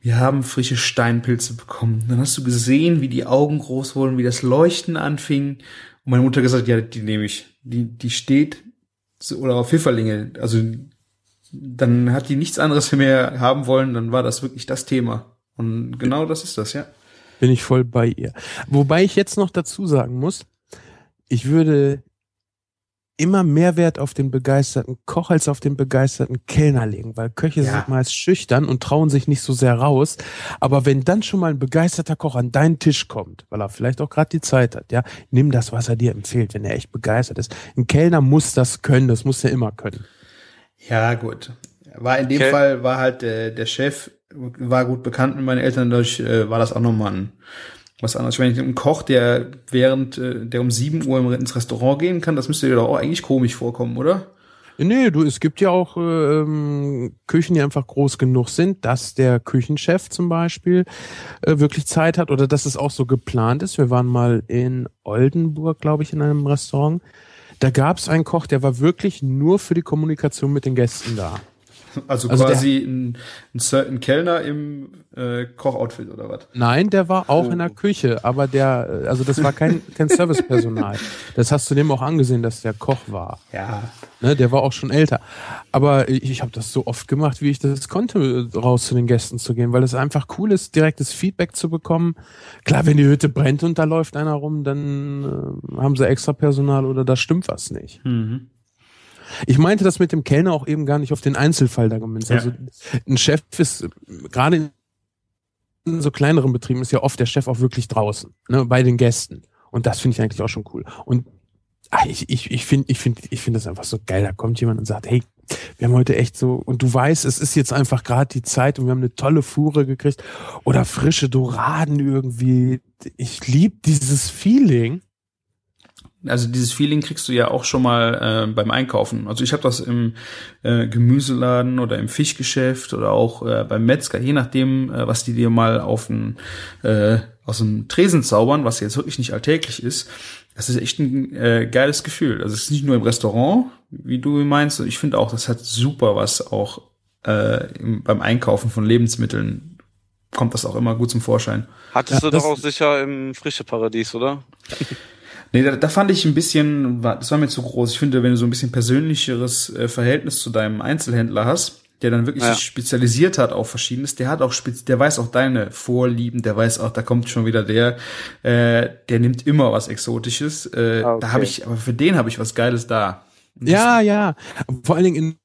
wir haben frische Steinpilze bekommen. Dann hast du gesehen, wie die Augen groß wurden, wie das Leuchten anfing. Und meine Mutter gesagt, ja, die nehme ich. Die, die steht, oder auf Pfifferlinge. Also, dann hat die nichts anderes mehr haben wollen, dann war das wirklich das Thema. Und genau das ist das, ja. Bin ich voll bei ihr. Wobei ich jetzt noch dazu sagen muss, ich würde immer mehr Wert auf den begeisterten Koch als auf den begeisterten Kellner legen, weil Köche ja. sind meist schüchtern und trauen sich nicht so sehr raus. Aber wenn dann schon mal ein begeisterter Koch an deinen Tisch kommt, weil er vielleicht auch gerade die Zeit hat, ja, nimm das, was er dir empfiehlt, wenn er echt begeistert ist. Ein Kellner muss das können, das muss er immer können. Ja, gut. War in dem Kel Fall war halt äh, der Chef war gut bekannt mit meinen Eltern, dadurch äh, war das auch nochmal ein was anderes. Ich meine, ein Koch, der während, äh, der um 7 Uhr ins Restaurant gehen kann, das müsste dir doch auch eigentlich komisch vorkommen, oder? Nee, du, es gibt ja auch ähm, Küchen, die einfach groß genug sind, dass der Küchenchef zum Beispiel äh, wirklich Zeit hat oder dass es auch so geplant ist. Wir waren mal in Oldenburg, glaube ich, in einem Restaurant. Da gab es einen Koch, der war wirklich nur für die Kommunikation mit den Gästen da. Also, Also quasi ein, ein, ein Kellner im äh, Kochoutfit oder was? Nein, der war auch Oh. in der Küche, aber der, äh, also das war kein, kein Servicepersonal. Das hast du dem auch angesehen, dass der Koch war. Ja. Ne, der war auch schon älter. Aber ich, ich habe das so oft gemacht, wie ich das konnte, raus zu den Gästen zu gehen, weil es einfach cool ist, direktes Feedback zu bekommen. Klar, wenn die Hütte brennt und da läuft einer rum, dann äh, haben sie extra Personal oder da stimmt was nicht. Mhm. Ich meinte das mit dem Kellner auch eben gar nicht auf den Einzelfall da gemünzt. Ja. Also ein Chef ist gerade in so kleineren Betrieben ist ja oft der Chef auch wirklich draußen, ne, bei den Gästen. Und das finde ich eigentlich auch schon cool. Und ach, ich, ich, ich finde, ich finde, ich finde das einfach so geil. Da kommt jemand und sagt, hey, wir haben heute echt so, und du weißt, es ist jetzt einfach gerade die Zeit und wir haben eine tolle Fuhre gekriegt oder frische Doraden irgendwie. Ich liebe dieses Feeling. Also dieses Feeling kriegst du ja auch schon mal äh, beim Einkaufen. Also ich habe das im äh, Gemüseladen oder im Fischgeschäft oder auch äh, beim Metzger, je nachdem, äh, was die dir mal auf den, äh, aus dem Tresen zaubern, was jetzt wirklich nicht alltäglich ist. Das ist echt ein äh, geiles Gefühl. Also es ist nicht nur im Restaurant, wie du meinst. Ich finde auch, das hat super was auch äh, im, beim Einkaufen von Lebensmitteln kommt das auch immer gut zum Vorschein. Hattest Ja, du doch auch sicher im frische Paradies, oder? [laughs] Nee, da, da fand ich ein bisschen, war- das war mir zu groß. Ich finde, wenn du so ein bisschen persönlicheres äh, Verhältnis zu deinem Einzelhändler hast, der dann wirklich Ja. sich spezialisiert hat auf Verschiedenes, der hat auch spez der weiß auch deine Vorlieben, der weiß auch, da kommt schon wieder der, äh, der nimmt immer was Exotisches. Äh, Ah, okay. Da habe ich, aber für den habe ich was Geiles da. Und Ja, ja. Vor allen Dingen in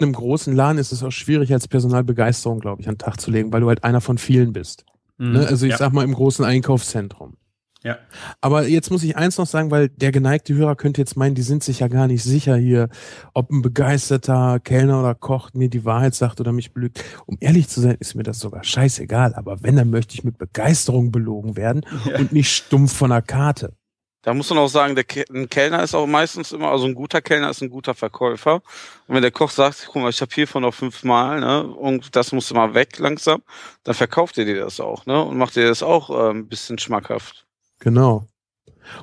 einem großen Laden ist es auch schwierig, als Personalbegeisterung, glaube ich, an den Tag zu legen, weil du halt einer von vielen bist. das- Ne? Also ich ja, sag mal im großen Einkaufszentrum. Ja. Aber jetzt muss ich eins noch sagen, weil der geneigte Hörer könnte jetzt meinen, die sind sich ja gar nicht sicher hier, ob ein begeisterter Kellner oder Koch mir die Wahrheit sagt oder mich belügt. Um ehrlich zu sein, ist mir das sogar scheißegal. Aber wenn, dann möchte ich mit Begeisterung belogen werden Ja. und nicht stumpf von der Karte. Da muss man auch sagen, der Ke ein Kellner ist auch meistens immer, also ein guter Kellner ist ein guter Verkäufer. Und wenn der Koch sagt, guck mal, ich habe hiervon noch fünfmal, ne, und das muss mal weg langsam, dann verkauft er dir das auch, ne, und macht dir das auch äh, ein bisschen schmackhaft. Genau.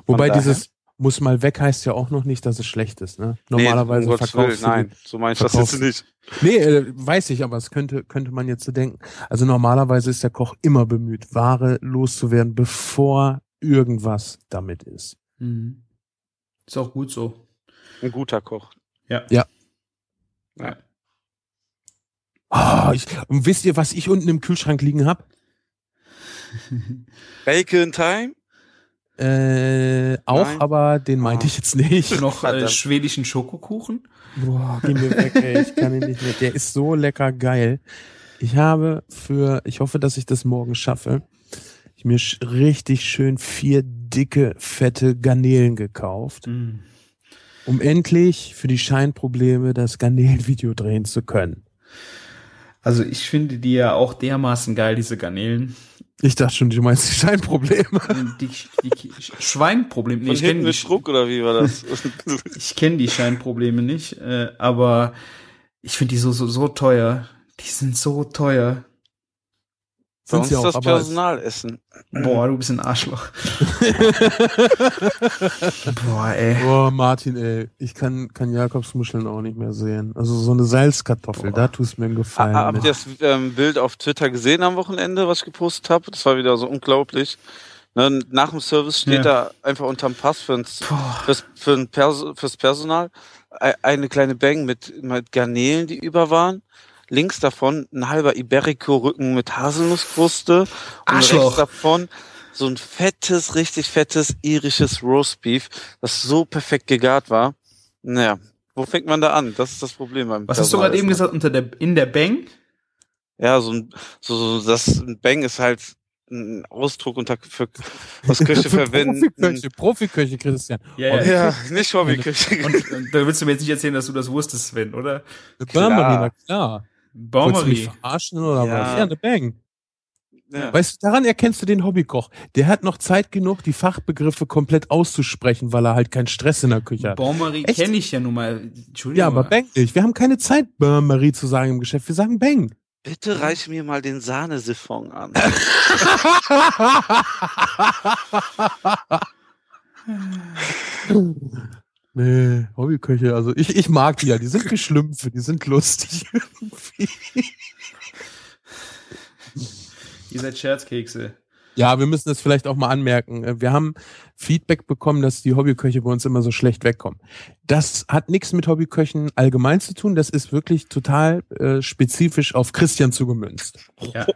Wobei daher- dieses muss mal weg heißt ja auch noch nicht, dass es schlecht ist. Ne? Normalerweise nee, um verkaufst Willen, du nein, so meine ich das jetzt nicht. Nee, äh, weiß ich, aber es könnte, könnte man jetzt so denken. Also normalerweise ist der Koch immer bemüht, Ware loszuwerden, bevor irgendwas damit ist. Mhm. Ist auch gut so. Ein guter Koch. Ja. Ja. Ja. Oh, ich, und wisst ihr, was ich unten im Kühlschrank liegen hab? [laughs] Bacon Time? Äh, auch, Nein. aber den meinte ich jetzt nicht. Noch äh, schwedischen Schokokuchen? Boah, geh mir weg, ey. Ich kann ihn nicht mehr. Der ist so lecker geil. Ich habe für, ich hoffe, dass ich das morgen schaffe, ich mir sch- richtig schön vier dicke, fette Garnelen gekauft, Mhm. um endlich für die Scheinprobleme das Garnelenvideo drehen zu können. Also ich finde die ja auch dermaßen geil, diese Garnelen. Ich dachte schon, du meinst die Scheinprobleme. [laughs] Die, die Schweinprobleme. Nee, ich kenne die, Schruck oder wie war das? [laughs] ich kenn die Scheinprobleme nicht, äh, aber ich finde die so, so, so teuer. Die sind so teuer. Bei Sind uns auch, das Personalessen. Boah, du bist ein Arschloch. [laughs] Boah, ey. Boah, Martin, ey, ich kann, kann Jakobsmuscheln auch nicht mehr sehen. Also so eine Salzkartoffel, Boah. da tust mir einen Gefallen. Ah, Habt mit. ihr das ähm, Bild auf Twitter gesehen am Wochenende, was ich gepostet habe? Das war wieder so unglaublich. Ne, nach dem Service steht Ja. da einfach unterm Pass für ein, Boah. fürs, für ein Perso fürs Personal eine kleine Bang mit, mit Garnelen, die über waren. Links davon ein halber Iberico-Rücken mit Haselnusskruste. Und Arschloch. rechts davon so ein fettes, richtig fettes irisches Roastbeef, das so perfekt gegart war. Naja, wo fängt man da an? Das ist das Problem beim Was hast du gerade eben gesagt? Unter der, in der Bang? Ja, so ein, so, so das ein Bang ist halt ein Ausdruck unter für was [laughs] Köche Für verwenden. Profiköche, Profiköche, Christian. Ja, ja. Ja, nicht Hobbyküche. Und, und da willst du mir jetzt nicht erzählen, dass du das wusstest, Sven, oder? Klar. Baumarina, klar. Wolltest du mich Baumerie. verarschen oder Ja. was? Ja, eine Bang. Ja. Weißt du, daran erkennst du den Hobbykoch. Der hat noch Zeit genug, die Fachbegriffe komplett auszusprechen, weil er halt keinen Stress in der Küche hat. Bain-Marie kenne ich ja nun mal. Entschuldigung. Ja, aber Bang nicht. Wir haben keine Zeit, Bain-Marie zu sagen im Geschäft. Wir sagen Bang. Bitte reich mir mal den Sahnesiphon an. [laughs] [laughs] nee, Hobbyköche, also ich, ich mag die ja, die sind Geschlümpfe, die sind lustig irgendwie. [laughs] Ihr seid Scherzkekse. Ja, wir müssen das vielleicht auch mal anmerken. Wir haben Feedback bekommen, dass die Hobbyköche bei uns immer so schlecht wegkommen. Das hat nichts mit Hobbyköchen allgemein zu tun. Das ist wirklich total äh, spezifisch auf Christian zugemünzt. Ja.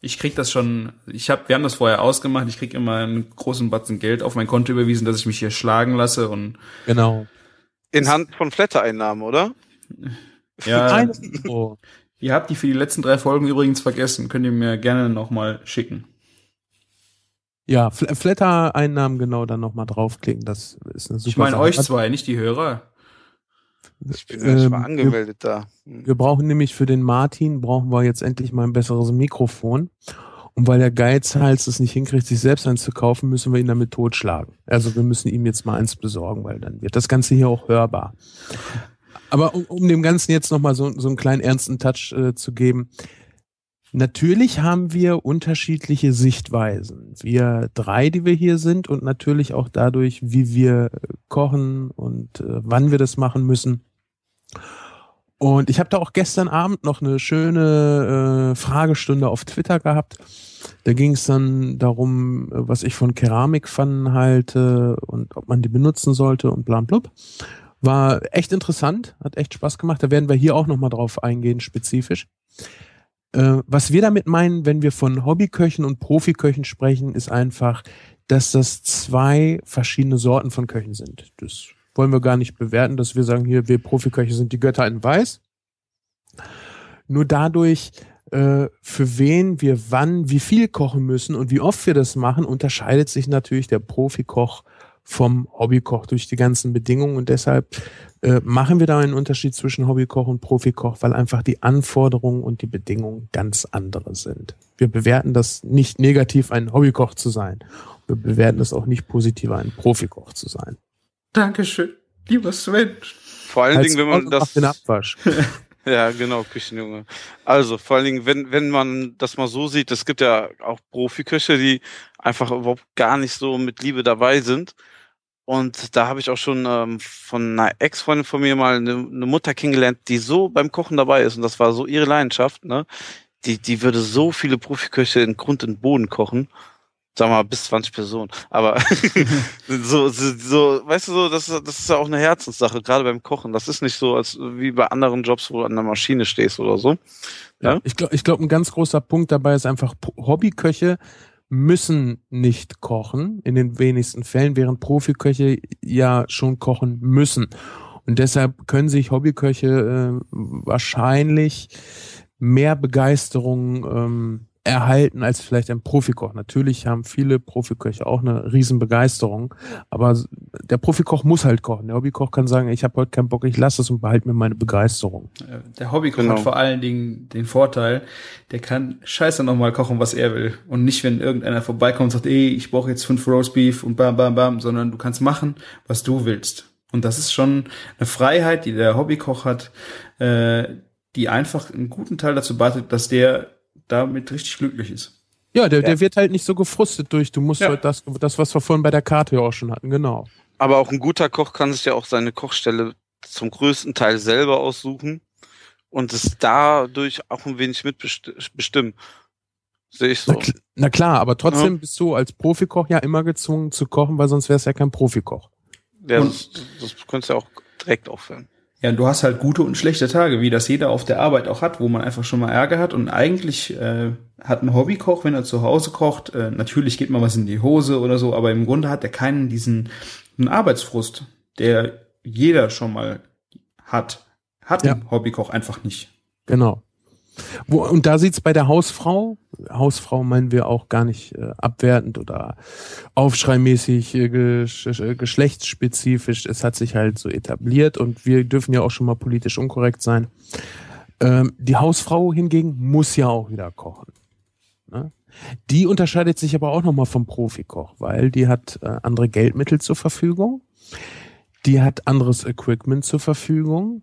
Ich krieg das schon, ich hab, wir haben das vorher ausgemacht, ich krieg immer einen großen Batzen Geld auf mein Konto überwiesen, dass ich mich hier schlagen lasse und. Genau. In Hand von Flatter-Einnahmen, oder? Ja. [laughs] oh. Ihr habt die für die letzten drei Folgen übrigens vergessen. Könnt ihr mir gerne nochmal schicken. Ja, Flatter-Einnahmen genau dann nochmal draufklicken. Das ist eine super Ich meine euch zwei, nicht die Hörer. Ich bin ja ähm, mal angemeldet wir, da. Hm. Wir brauchen nämlich für den Martin, brauchen wir jetzt endlich mal ein besseres Mikrofon. Und weil der Geizhals es nicht hinkriegt, sich selbst eins zu kaufen, müssen wir ihn damit totschlagen. Also wir müssen ihm jetzt mal eins besorgen, weil dann wird das Ganze hier auch hörbar. Aber um, um dem Ganzen jetzt nochmal so, so einen kleinen ernsten Touch äh, zu geben. Natürlich haben wir unterschiedliche Sichtweisen. Wir drei, die wir hier sind und natürlich auch dadurch, wie wir kochen und äh, wann wir das machen müssen. Und ich habe da auch gestern Abend noch eine schöne äh, Fragestunde auf Twitter gehabt. Da ging es dann darum, was ich von Keramikpfannen halte und ob man die benutzen sollte und bla blub. War echt interessant, hat echt Spaß gemacht. Da werden wir hier auch nochmal drauf eingehen, spezifisch. Äh, was wir damit meinen, wenn wir von Hobbyköchen und Profiköchen sprechen, ist einfach, dass das zwei verschiedene Sorten von Köchen sind. Das wollen wir gar nicht bewerten, dass wir sagen, hier, wir Profiköche sind die Götter in Weiß. Nur dadurch, äh, für wen wir wann, wie viel kochen müssen und wie oft wir das machen, unterscheidet sich natürlich der Profikoch vom Hobbykoch durch die ganzen Bedingungen und deshalb äh, machen wir da einen Unterschied zwischen Hobbykoch und Profikoch, weil einfach die Anforderungen und die Bedingungen ganz andere sind. Wir bewerten das nicht negativ, ein Hobbykoch zu sein. Wir bewerten es auch nicht positiv, ein Profikoch zu sein. Dankeschön, lieber Sven. Vor allen Dingen, wenn man das. Den Abwasch. [laughs] Ja, genau, Küchenjunge. Also vor allen Dingen, wenn, wenn man das mal so sieht, es gibt ja auch Profiköche, die einfach überhaupt gar nicht so mit Liebe dabei sind und da habe ich auch schon ähm, von einer Ex-Freundin von mir mal eine, eine, Mutter kennengelernt, die so beim Kochen dabei ist und das war so ihre Leidenschaft, ne? Die, die würde so viele Profiköche in Grund und Boden kochen. Sag mal, bis 20 Personen. Aber [laughs] so, so, so, weißt du so, das, das ist ja auch eine Herzenssache, gerade beim Kochen. Das ist nicht so, als wie bei anderen Jobs, wo du an der Maschine stehst oder so. Ja? Ich glaube, ich glaub, ein ganz großer Punkt dabei ist einfach Hobbyköche müssen nicht kochen, in den wenigsten Fällen, während Profiköche ja schon kochen müssen. Und deshalb können sich Hobbyköche äh, wahrscheinlich mehr Begeisterung ähm, erhalten als vielleicht ein Profikoch. Natürlich haben viele Profiköche auch eine Riesenbegeisterung, aber der Profikoch muss halt kochen. Der Hobbykoch kann sagen, ich habe heute keinen Bock, ich lasse es und behalte mir meine Begeisterung. Der Hobbykoch genau. hat vor allen Dingen den Vorteil, der kann scheiße nochmal kochen, was er will. Und nicht, wenn irgendeiner vorbeikommt und sagt, ey, ich brauche jetzt fünf Roastbeef und bam, bam, bam, sondern du kannst machen, was du willst. Und das ist schon eine Freiheit, die der Hobbykoch hat, äh, die einfach einen guten Teil dazu beiträgt, dass der damit richtig glücklich ist. Ja, der, ja. der wird halt nicht so gefrustet durch, du musst ja. halt das, das, was wir vorhin bei der Karte ja auch schon hatten, genau. Aber auch ein guter Koch kann sich ja auch seine Kochstelle zum größten Teil selber aussuchen und es dadurch auch ein wenig mitbestimmen. Sehe ich so. Na, na, klar, aber trotzdem ja. bist du als Profikoch ja immer gezwungen zu kochen, weil sonst wär's ja kein Profikoch. Ja, das, das könntest du ja auch direkt aufhören. Ja, und du hast halt gute und schlechte Tage, wie das jeder auf der Arbeit auch hat, wo man einfach schon mal Ärger hat. Und eigentlich äh, hat ein Hobbykoch, wenn er zu Hause kocht, äh, natürlich geht mal was in die Hose oder so, aber im Grunde hat er keinen diesen einen Arbeitsfrust, der jeder schon mal hat. Hat ja. ein Hobbykoch einfach nicht. Genau. Wo, und da sieht's bei der Hausfrau, Hausfrau meinen wir auch gar nicht äh, abwertend oder aufschreimäßig äh, äh, geschlechtsspezifisch. Es hat sich halt so etabliert und wir dürfen ja auch schon mal politisch unkorrekt sein. Ähm, die Hausfrau hingegen muss ja auch wieder kochen. Ne? Die unterscheidet sich aber auch nochmal vom Profikoch, weil die hat äh, andere Geldmittel zur Verfügung, die hat anderes Equipment zur Verfügung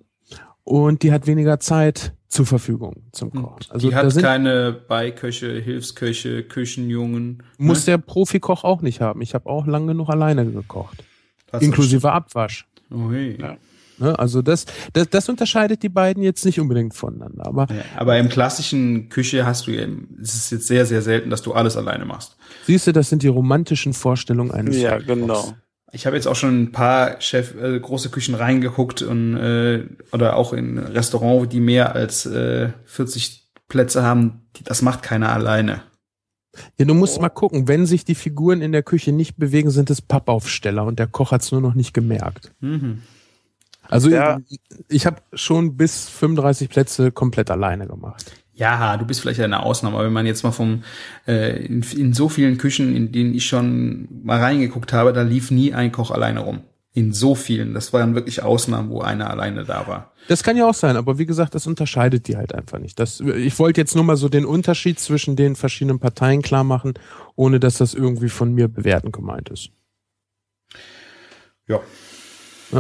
und die hat weniger Zeit zur Verfügung zum Kochen. Also die hat keine Beiköche, Hilfsköche, Küchenjungen. Muss ne? der Profikoch auch nicht haben. Ich habe auch lang genug alleine gekocht. Das inklusive Abwasch. Oh, hey. ja. Ne, also das, das, das unterscheidet die beiden jetzt nicht unbedingt voneinander. Aber, ja, aber im klassischen Küche hast du ja, es ist jetzt sehr, sehr selten, dass du alles alleine machst. Siehst du, das sind die romantischen Vorstellungen eines Ja, genau. Ich habe jetzt auch schon ein paar Chef äh, große Küchen reingeguckt und äh, oder auch in Restaurants, die mehr als äh, 40 Plätze haben. Das macht keiner alleine. Ja, du musst oh. mal gucken, wenn sich die Figuren in der Küche nicht bewegen, sind es Pappaufsteller und der Koch hat es nur noch nicht gemerkt. Mhm. Also ja. ich, ich habe schon bis 35 Plätze komplett alleine gemacht. Ja, du bist vielleicht eine Ausnahme, aber wenn man jetzt mal vom äh, in, in so vielen Küchen, in denen ich schon mal reingeguckt habe, da lief nie ein Koch alleine rum. In so vielen. Das waren wirklich Ausnahmen, wo einer alleine da war. Das kann ja auch sein, aber wie gesagt, das unterscheidet die halt einfach nicht. Das, ich wollte jetzt nur mal so den Unterschied zwischen den verschiedenen Parteien klar machen, ohne dass das irgendwie von mir bewerten gemeint ist. Ja.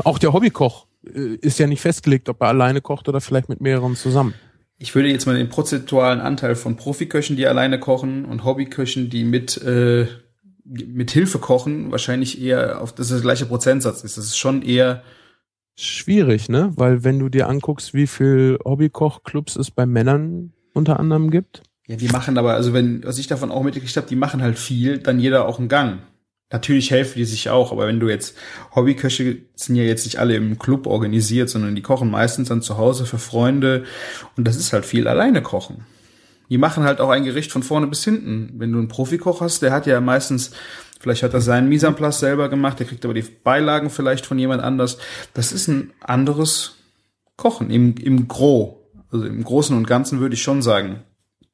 Auch der Hobbykoch äh, ist ja nicht festgelegt, ob er alleine kocht oder vielleicht mit mehreren zusammen. Ich würde jetzt mal den prozentualen Anteil von Profiköchen, die alleine kochen und Hobbyköchen, die mit äh, mit Hilfe kochen, wahrscheinlich eher auf das, ist der gleiche Prozentsatz ist. Das ist schon eher schwierig, ne? Weil wenn du dir anguckst, wie viel Hobbykochclubs es bei Männern unter anderem gibt. Ja, die machen aber, also wenn, was ich davon auch mitgekriegt habe, die machen halt viel, dann jeder auch einen Gang. Natürlich helfen die sich auch, aber wenn du jetzt Hobbyköche sind ja jetzt nicht alle im Club organisiert, sondern die kochen meistens dann zu Hause für Freunde und das ist halt viel alleine kochen. Die machen halt auch ein Gericht von vorne bis hinten. Wenn du einen Profikoch hast, der hat ja meistens, vielleicht hat er seinen Mise selber gemacht, der kriegt aber die Beilagen vielleicht von jemand anders. Das ist ein anderes Kochen im, im Gro. Also im Großen und Ganzen würde ich schon sagen,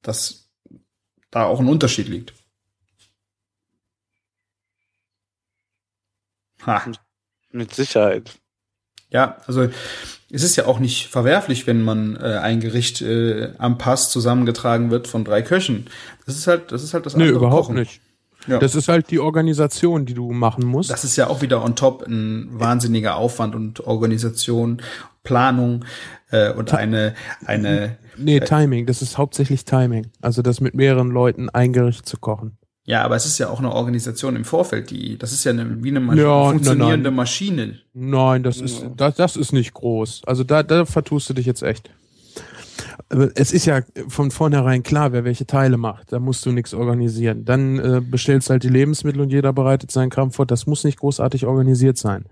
dass da auch ein Unterschied liegt. Ha. Mit Sicherheit. Ja, also es ist ja auch nicht verwerflich, wenn man äh, ein Gericht äh, am Pass zusammengetragen wird von drei Köchen. Das ist halt, das ist halt das andere. Nee, überhaupt Kochen. nicht. Ja. Das ist halt die Organisation, die du machen musst. Das ist ja auch wieder on top ein wahnsinniger Aufwand und Organisation, Planung äh, und eine eine. Nee, äh, Timing. Das ist hauptsächlich Timing. Also das mit mehreren Leuten ein Gericht zu kochen. Ja, aber es ist ja auch eine Organisation im Vorfeld, die, das ist ja eine, wie eine Maschine, ja, funktionierende nein, nein. Maschine. Nein, das ist, das, das ist nicht groß. Also da, da vertust du dich jetzt echt. Es ist ja von vornherein klar, wer welche Teile macht. Da musst du nichts organisieren. Dann äh, bestellst halt die Lebensmittel und jeder bereitet seinen Kram vor. Das muss nicht großartig organisiert sein.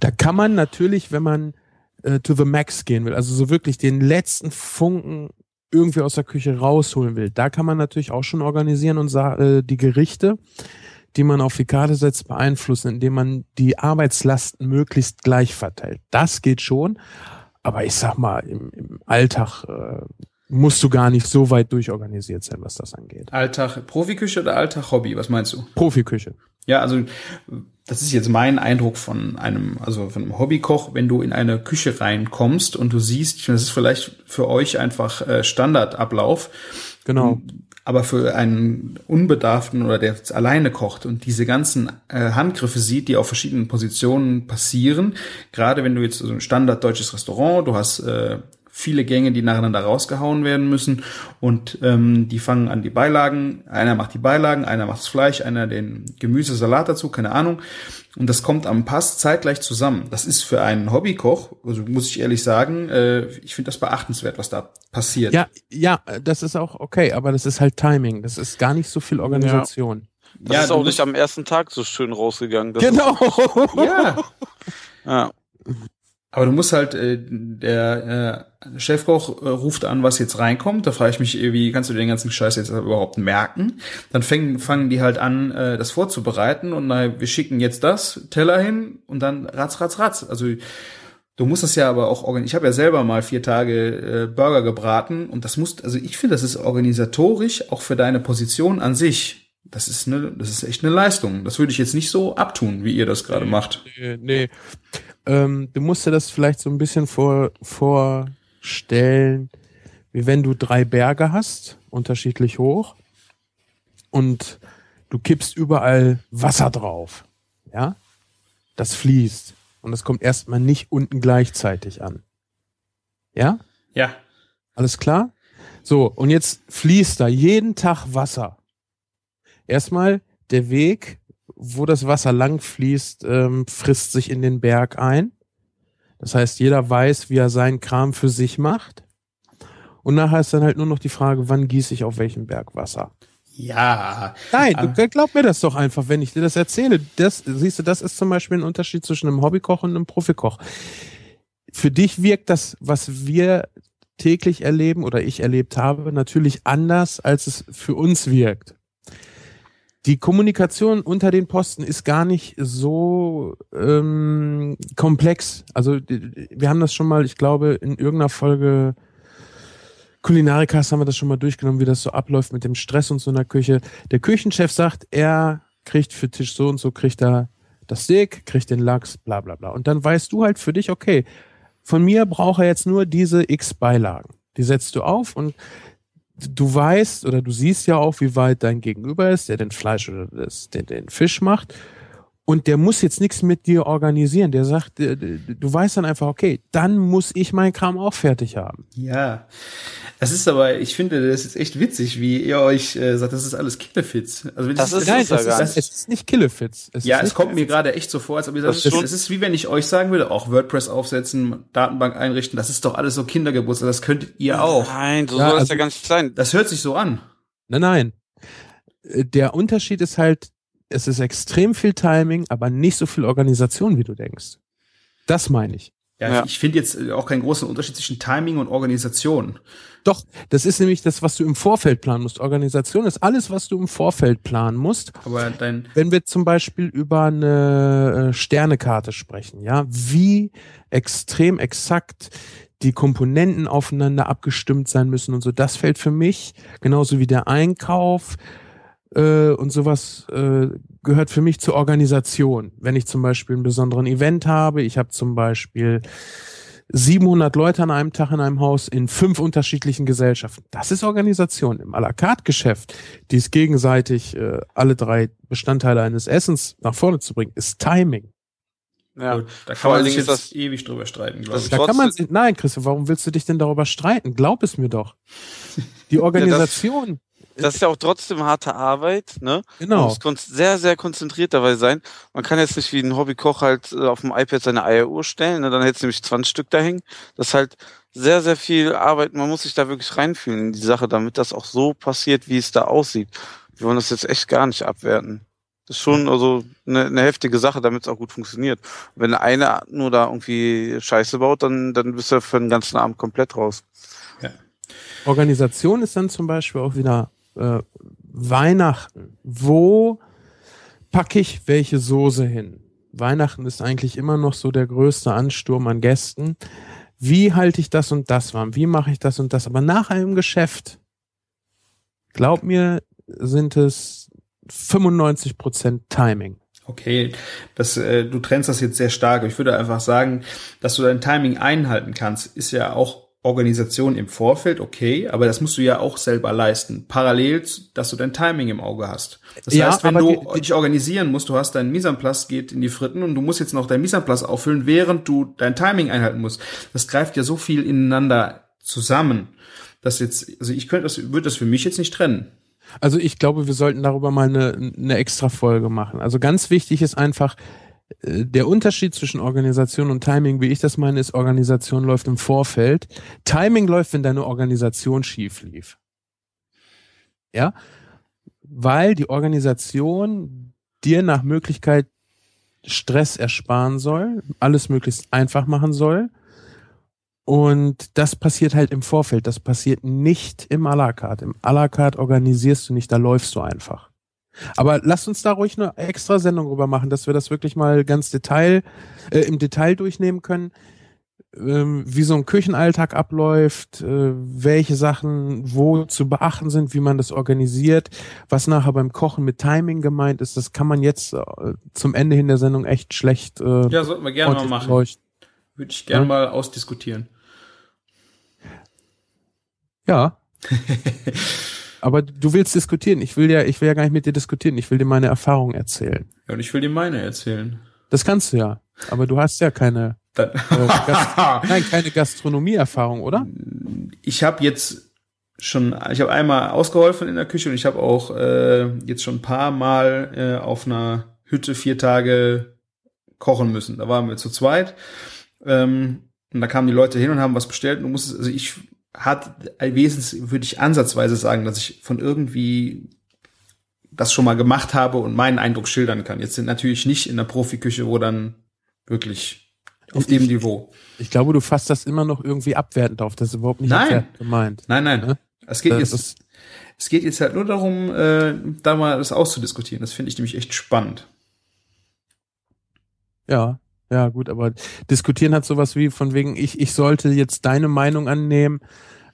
Da kann man natürlich, wenn man äh, to the max gehen will, also so wirklich den letzten Funken irgendwie aus der Küche rausholen will, da kann man natürlich auch schon organisieren und äh, die Gerichte, die man auf die Karte setzt, beeinflussen, indem man die Arbeitslasten möglichst gleich verteilt. Das geht schon, aber ich sag mal, im, im Alltag äh, musst du gar nicht so weit durchorganisiert sein, was das angeht. Alltag Profiküche oder Alltag Hobby? Was meinst du? Profiküche. Ja, also das ist jetzt mein Eindruck von einem, also von einem Hobbykoch, wenn du in eine Küche reinkommst und du siehst, das ist vielleicht für euch einfach äh, Standardablauf. Genau. Aber für einen Unbedarften oder der alleine kocht und diese ganzen äh, Handgriffe sieht, die auf verschiedenen Positionen passieren, gerade wenn du jetzt so ein Standard deutsches Restaurant, du hast äh, viele Gänge, die nacheinander rausgehauen werden müssen. Und ähm, die fangen an die Beilagen. Einer macht die Beilagen, einer macht das Fleisch, einer den Gemüsesalat dazu, keine Ahnung. Und das kommt am Pass zeitgleich zusammen. Das ist für einen Hobbykoch, also muss ich ehrlich sagen, äh, ich finde das beachtenswert, was da passiert. Ja, ja, das ist auch okay, aber das ist halt Timing. Das ist gar nicht so viel Organisation. Ja. Das ja, ist auch nicht am ersten Tag so schön rausgegangen. Das genau. [laughs] [laughs] ja. ja. Aber du musst halt, äh, der äh, Chefkoch äh, ruft an, was jetzt reinkommt. Da frage ich mich, wie kannst du den ganzen Scheiß jetzt überhaupt merken? Dann fängen, fangen die halt an, äh, das vorzubereiten und na, wir schicken jetzt das, Teller hin und dann ratz, ratz, ratz. Also du musst das ja aber auch organisieren. Ich habe ja selber mal vier Tage äh, Burger gebraten und das muss, also ich finde, das ist organisatorisch auch für deine Position an sich. Das ist eine, das ist echt eine Leistung. Das würde ich jetzt nicht so abtun, wie ihr das gerade nee, macht. Nee, nee ähm, du musst dir das vielleicht so ein bisschen vor, vorstellen, wie wenn du drei Berge hast, unterschiedlich hoch. und du kippst überall Wasser drauf. Ja? Das fließt. Und es kommt erstmal nicht unten gleichzeitig an. Ja? Ja. Alles klar? So, und jetzt fließt da jeden Tag Wasser. Erstmal der Weg, wo das Wasser lang fließt, ähm, frisst sich in den Berg ein. Das heißt, jeder weiß, wie er seinen Kram für sich macht. Und nachher ist dann halt nur noch die Frage, wann gieße ich auf welchem Berg Wasser? Ja. Nein, du glaub mir das doch einfach, wenn ich dir das erzähle. Das, siehst du, das ist zum Beispiel ein Unterschied zwischen einem Hobbykoch und einem Profikoch. Für dich wirkt das, was wir täglich erleben oder ich erlebt habe, natürlich anders, als es für uns wirkt. Die Kommunikation unter den Posten ist gar nicht so ähm, komplex. Also wir haben das schon mal, ich glaube, in irgendeiner Folge Kulinarikas haben wir das schon mal durchgenommen, wie das so abläuft mit dem Stress und so in der Küche. Der Küchenchef sagt, er kriegt für Tisch so und so, kriegt er das Steak, kriegt den Lachs, bla bla bla. Und dann weißt du halt für dich, okay, von mir braucht er jetzt nur diese X Beilagen. Die setzt du auf und du weißt oder du siehst ja auch, wie weit dein Gegenüber ist, der den Fleisch oder das, den, den Fisch macht. Und der muss jetzt nichts mit dir organisieren. Der sagt, du weißt dann einfach, okay, dann muss ich meinen Kram auch fertig haben. Ja, das ist aber, ich finde, das ist echt witzig, wie ihr euch äh, sagt, das ist alles Killefits. Also wenn das, das ist, nein, das, ist, das, es ist nicht Killefits. Es ja, es kommt mir gerade echt so vor, als ob ihr sagt, es ist, ist wie wenn ich euch sagen würde, auch WordPress aufsetzen, Datenbank einrichten, das ist doch alles so Kindergeburtstag, das könntet ihr auch. Nein, so ja, soll es also, ja ganz sein. Das hört sich so an. Nein, nein. Äh, der Unterschied ist halt, es ist extrem viel Timing, aber nicht so viel Organisation, wie du denkst. Das meine ich. Ja, ja. ich finde jetzt auch keinen großen Unterschied zwischen Timing und Organisation. Doch, das ist nämlich das, was du im Vorfeld planen musst. Organisation ist alles, was du im Vorfeld planen musst. Aber dein Wenn wir zum Beispiel über eine äh, Sternekarte sprechen, ja, wie extrem exakt die Komponenten aufeinander abgestimmt sein müssen und so, das fällt für mich, genauso wie der Einkauf, äh, und sowas äh, gehört für mich zur Organisation. Wenn ich zum Beispiel einen besonderen Event habe, ich habe zum Beispiel 700 Leute an einem Tag in einem Haus in fünf unterschiedlichen Gesellschaften. Das ist Organisation. Im à la carte Geschäft, dies gegenseitig äh, alle drei Bestandteile eines Essens nach vorne zu bringen, ist Timing. Ja, Gut, da kann man sich jetzt das, ewig drüber streiten, glaube ich. Da kann man sich, nein, Chris, warum willst du dich denn darüber streiten? Glaub es mir doch. [laughs] Die Organisation das ist ja auch trotzdem harte Arbeit, ne? Genau. Man muss sehr, sehr konzentriert dabei sein. Man kann jetzt nicht wie ein Hobbykoch halt äh, auf dem iPad seine Eieruhr stellen, ne? dann hätte es nämlich 20 Stück da hängen. Das ist halt sehr, sehr viel Arbeit. Man muss sich da wirklich reinfühlen in die Sache, damit das auch so passiert, wie es da aussieht. Wir wollen das jetzt echt gar nicht abwerten. Das ist schon also eine, eine heftige Sache, damit es auch gut funktioniert. Wenn einer nur da irgendwie Scheiße baut, dann, dann bist du für den ganzen Abend komplett raus. Ja. Organisation ist dann zum Beispiel auch wieder äh, Weihnachten, wo packe ich welche Soße hin? Weihnachten ist eigentlich immer noch so der größte Ansturm an Gästen. Wie halte ich das und das warm? Wie mache ich das und das? Aber nach einem Geschäft, glaub mir, sind es 95 Prozent Timing. Okay, das, äh, du trennst das jetzt sehr stark. Ich würde einfach sagen, dass du dein Timing einhalten kannst, ist ja auch Organisation im Vorfeld, okay, aber das musst du ja auch selber leisten. Parallel, dass du dein Timing im Auge hast. Das ja, heißt, wenn du dich organisieren musst, du hast dein Misanplatz geht in die Fritten und du musst jetzt noch dein Misanplatz auffüllen, während du dein Timing einhalten musst. Das greift ja so viel ineinander zusammen, dass jetzt, also ich könnte das, würde das für mich jetzt nicht trennen. Also ich glaube, wir sollten darüber mal eine, eine extra Folge machen. Also ganz wichtig ist einfach, der Unterschied zwischen Organisation und Timing, wie ich das meine, ist, Organisation läuft im Vorfeld. Timing läuft, wenn deine Organisation schief lief. Ja? Weil die Organisation dir nach Möglichkeit Stress ersparen soll, alles möglichst einfach machen soll. Und das passiert halt im Vorfeld. Das passiert nicht im à la carte. Im à la carte organisierst du nicht, da läufst du einfach. Aber lasst uns da ruhig eine extra Sendung rüber machen, dass wir das wirklich mal ganz Detail, äh, im Detail durchnehmen können, ähm, wie so ein Küchenalltag abläuft, äh, welche Sachen wo zu beachten sind, wie man das organisiert, was nachher beim Kochen mit Timing gemeint ist, das kann man jetzt äh, zum Ende hin der Sendung echt schlecht. Äh, ja, sollten wir gerne mal machen. Leuchten. Würde ich gerne ja? mal ausdiskutieren. Ja. [laughs] Aber du willst diskutieren. Ich will ja, ich will ja gar nicht mit dir diskutieren. Ich will dir meine Erfahrung erzählen. Ja, und ich will dir meine erzählen. Das kannst du ja. Aber du hast ja keine, äh, [laughs] nein, keine Gastronomieerfahrung, oder? ich habe jetzt schon, ich habe einmal ausgeholfen in der Küche und ich habe auch äh, jetzt schon ein paar Mal äh, auf einer Hütte vier Tage kochen müssen. Da waren wir zu zweit ähm, und da kamen die Leute hin und haben was bestellt und du musstest, also ich hat wesentlich, würde ich ansatzweise sagen, dass ich von irgendwie das schon mal gemacht habe und meinen Eindruck schildern kann. Jetzt sind natürlich nicht in der Profiküche, wo dann wirklich auf dem Niveau. Ich glaube, du fasst das immer noch irgendwie abwertend auf. Das ist überhaupt nicht Nein. gemeint. Nein, nein. Ne? Es geht Das jetzt, es geht jetzt halt nur darum, äh, da mal das auszudiskutieren. Das finde ich nämlich echt spannend. ja, ja, gut, aber diskutieren hat sowas wie von wegen, ich, ich sollte jetzt deine Meinung annehmen,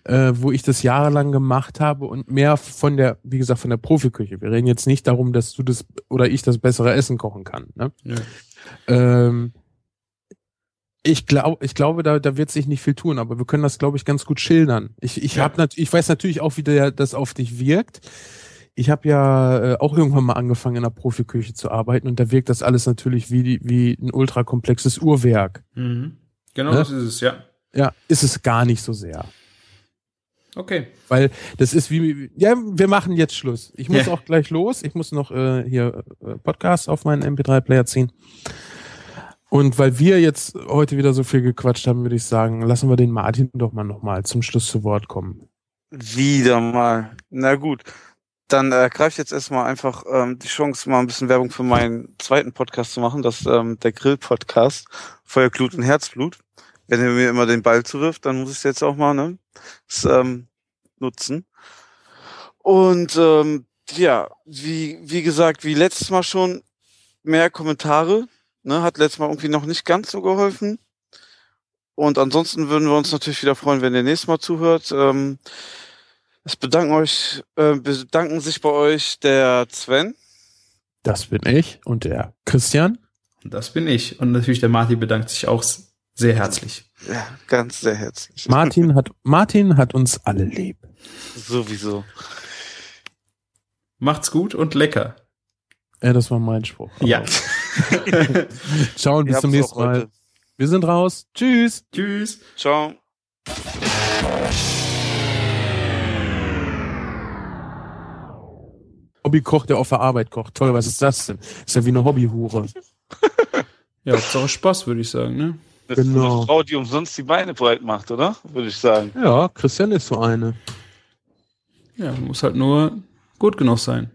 äh, wo ich das jahrelang gemacht habe und mehr von der, wie gesagt, von der Profiküche. Wir reden jetzt nicht darum, dass du das oder ich das bessere Essen kochen kann. Ne? Ja. Ähm, ich glaube, ich glaube, da, da wird sich nicht viel tun, aber wir können das, glaube ich, ganz gut schildern. Ich, ich Ja. hab nat ich weiß natürlich auch, wie der, das auf dich wirkt. Ich habe ja äh, auch irgendwann mal angefangen in der Profiküche zu arbeiten und da wirkt das alles natürlich wie, die- wie ein ultrakomplexes Uhrwerk. Mhm. Genau, Ne? das ist es, ja. Ja, ist es gar nicht so sehr. Okay. Weil das ist wie, ja, wir machen jetzt Schluss. Ich muss Ja. auch gleich los. Ich muss noch äh, hier äh, Podcast auf meinen MP3-Player ziehen. Und weil wir jetzt heute wieder so viel gequatscht haben, würde ich sagen, lassen wir den Martin doch mal nochmal zum Schluss zu Wort kommen. Wieder mal. Na gut. Dann äh, greife ich jetzt erstmal einfach ähm, die Chance, mal ein bisschen Werbung für meinen zweiten Podcast zu machen, das ähm, der Grill-Podcast, Feuerglut und Herzblut. Wenn ihr mir immer den Ball zuwirft, dann muss ich es jetzt auch mal ne, das, ähm, nutzen. Und ähm, ja, wie, wie gesagt, wie letztes Mal schon, mehr Kommentare. Ne, hat letztes Mal irgendwie noch nicht ganz so geholfen. Und ansonsten würden wir uns natürlich wieder freuen, wenn ihr nächstes Mal zuhört. Ähm, es bedanken euch, äh, bedanken sich bei euch der Sven. Das bin ich und der Christian. Und das bin ich. Und natürlich der Martin bedankt sich auch sehr herzlich. Ja, ganz sehr herzlich. Martin [laughs] hat, Martin hat uns alle lieb. Sowieso. Macht's gut und lecker. Ja, das war mein Spruch. Ja. [laughs] Ciao und bis zum nächsten Mal. heute. Wir sind raus. Tschüss. Tschüss. Ciao. Hobbykoch, der auf der Arbeit kocht. Toll, was ist das denn? Ist ja wie eine Hobbyhure. [laughs] Ja, Hauptsache Spaß, würde ich sagen, ne? Das Genau. ist eine Frau, die umsonst die Beine breit macht, oder? Würde ich sagen. Ja, Christian ist so eine. Ja, muss halt nur gut genug sein.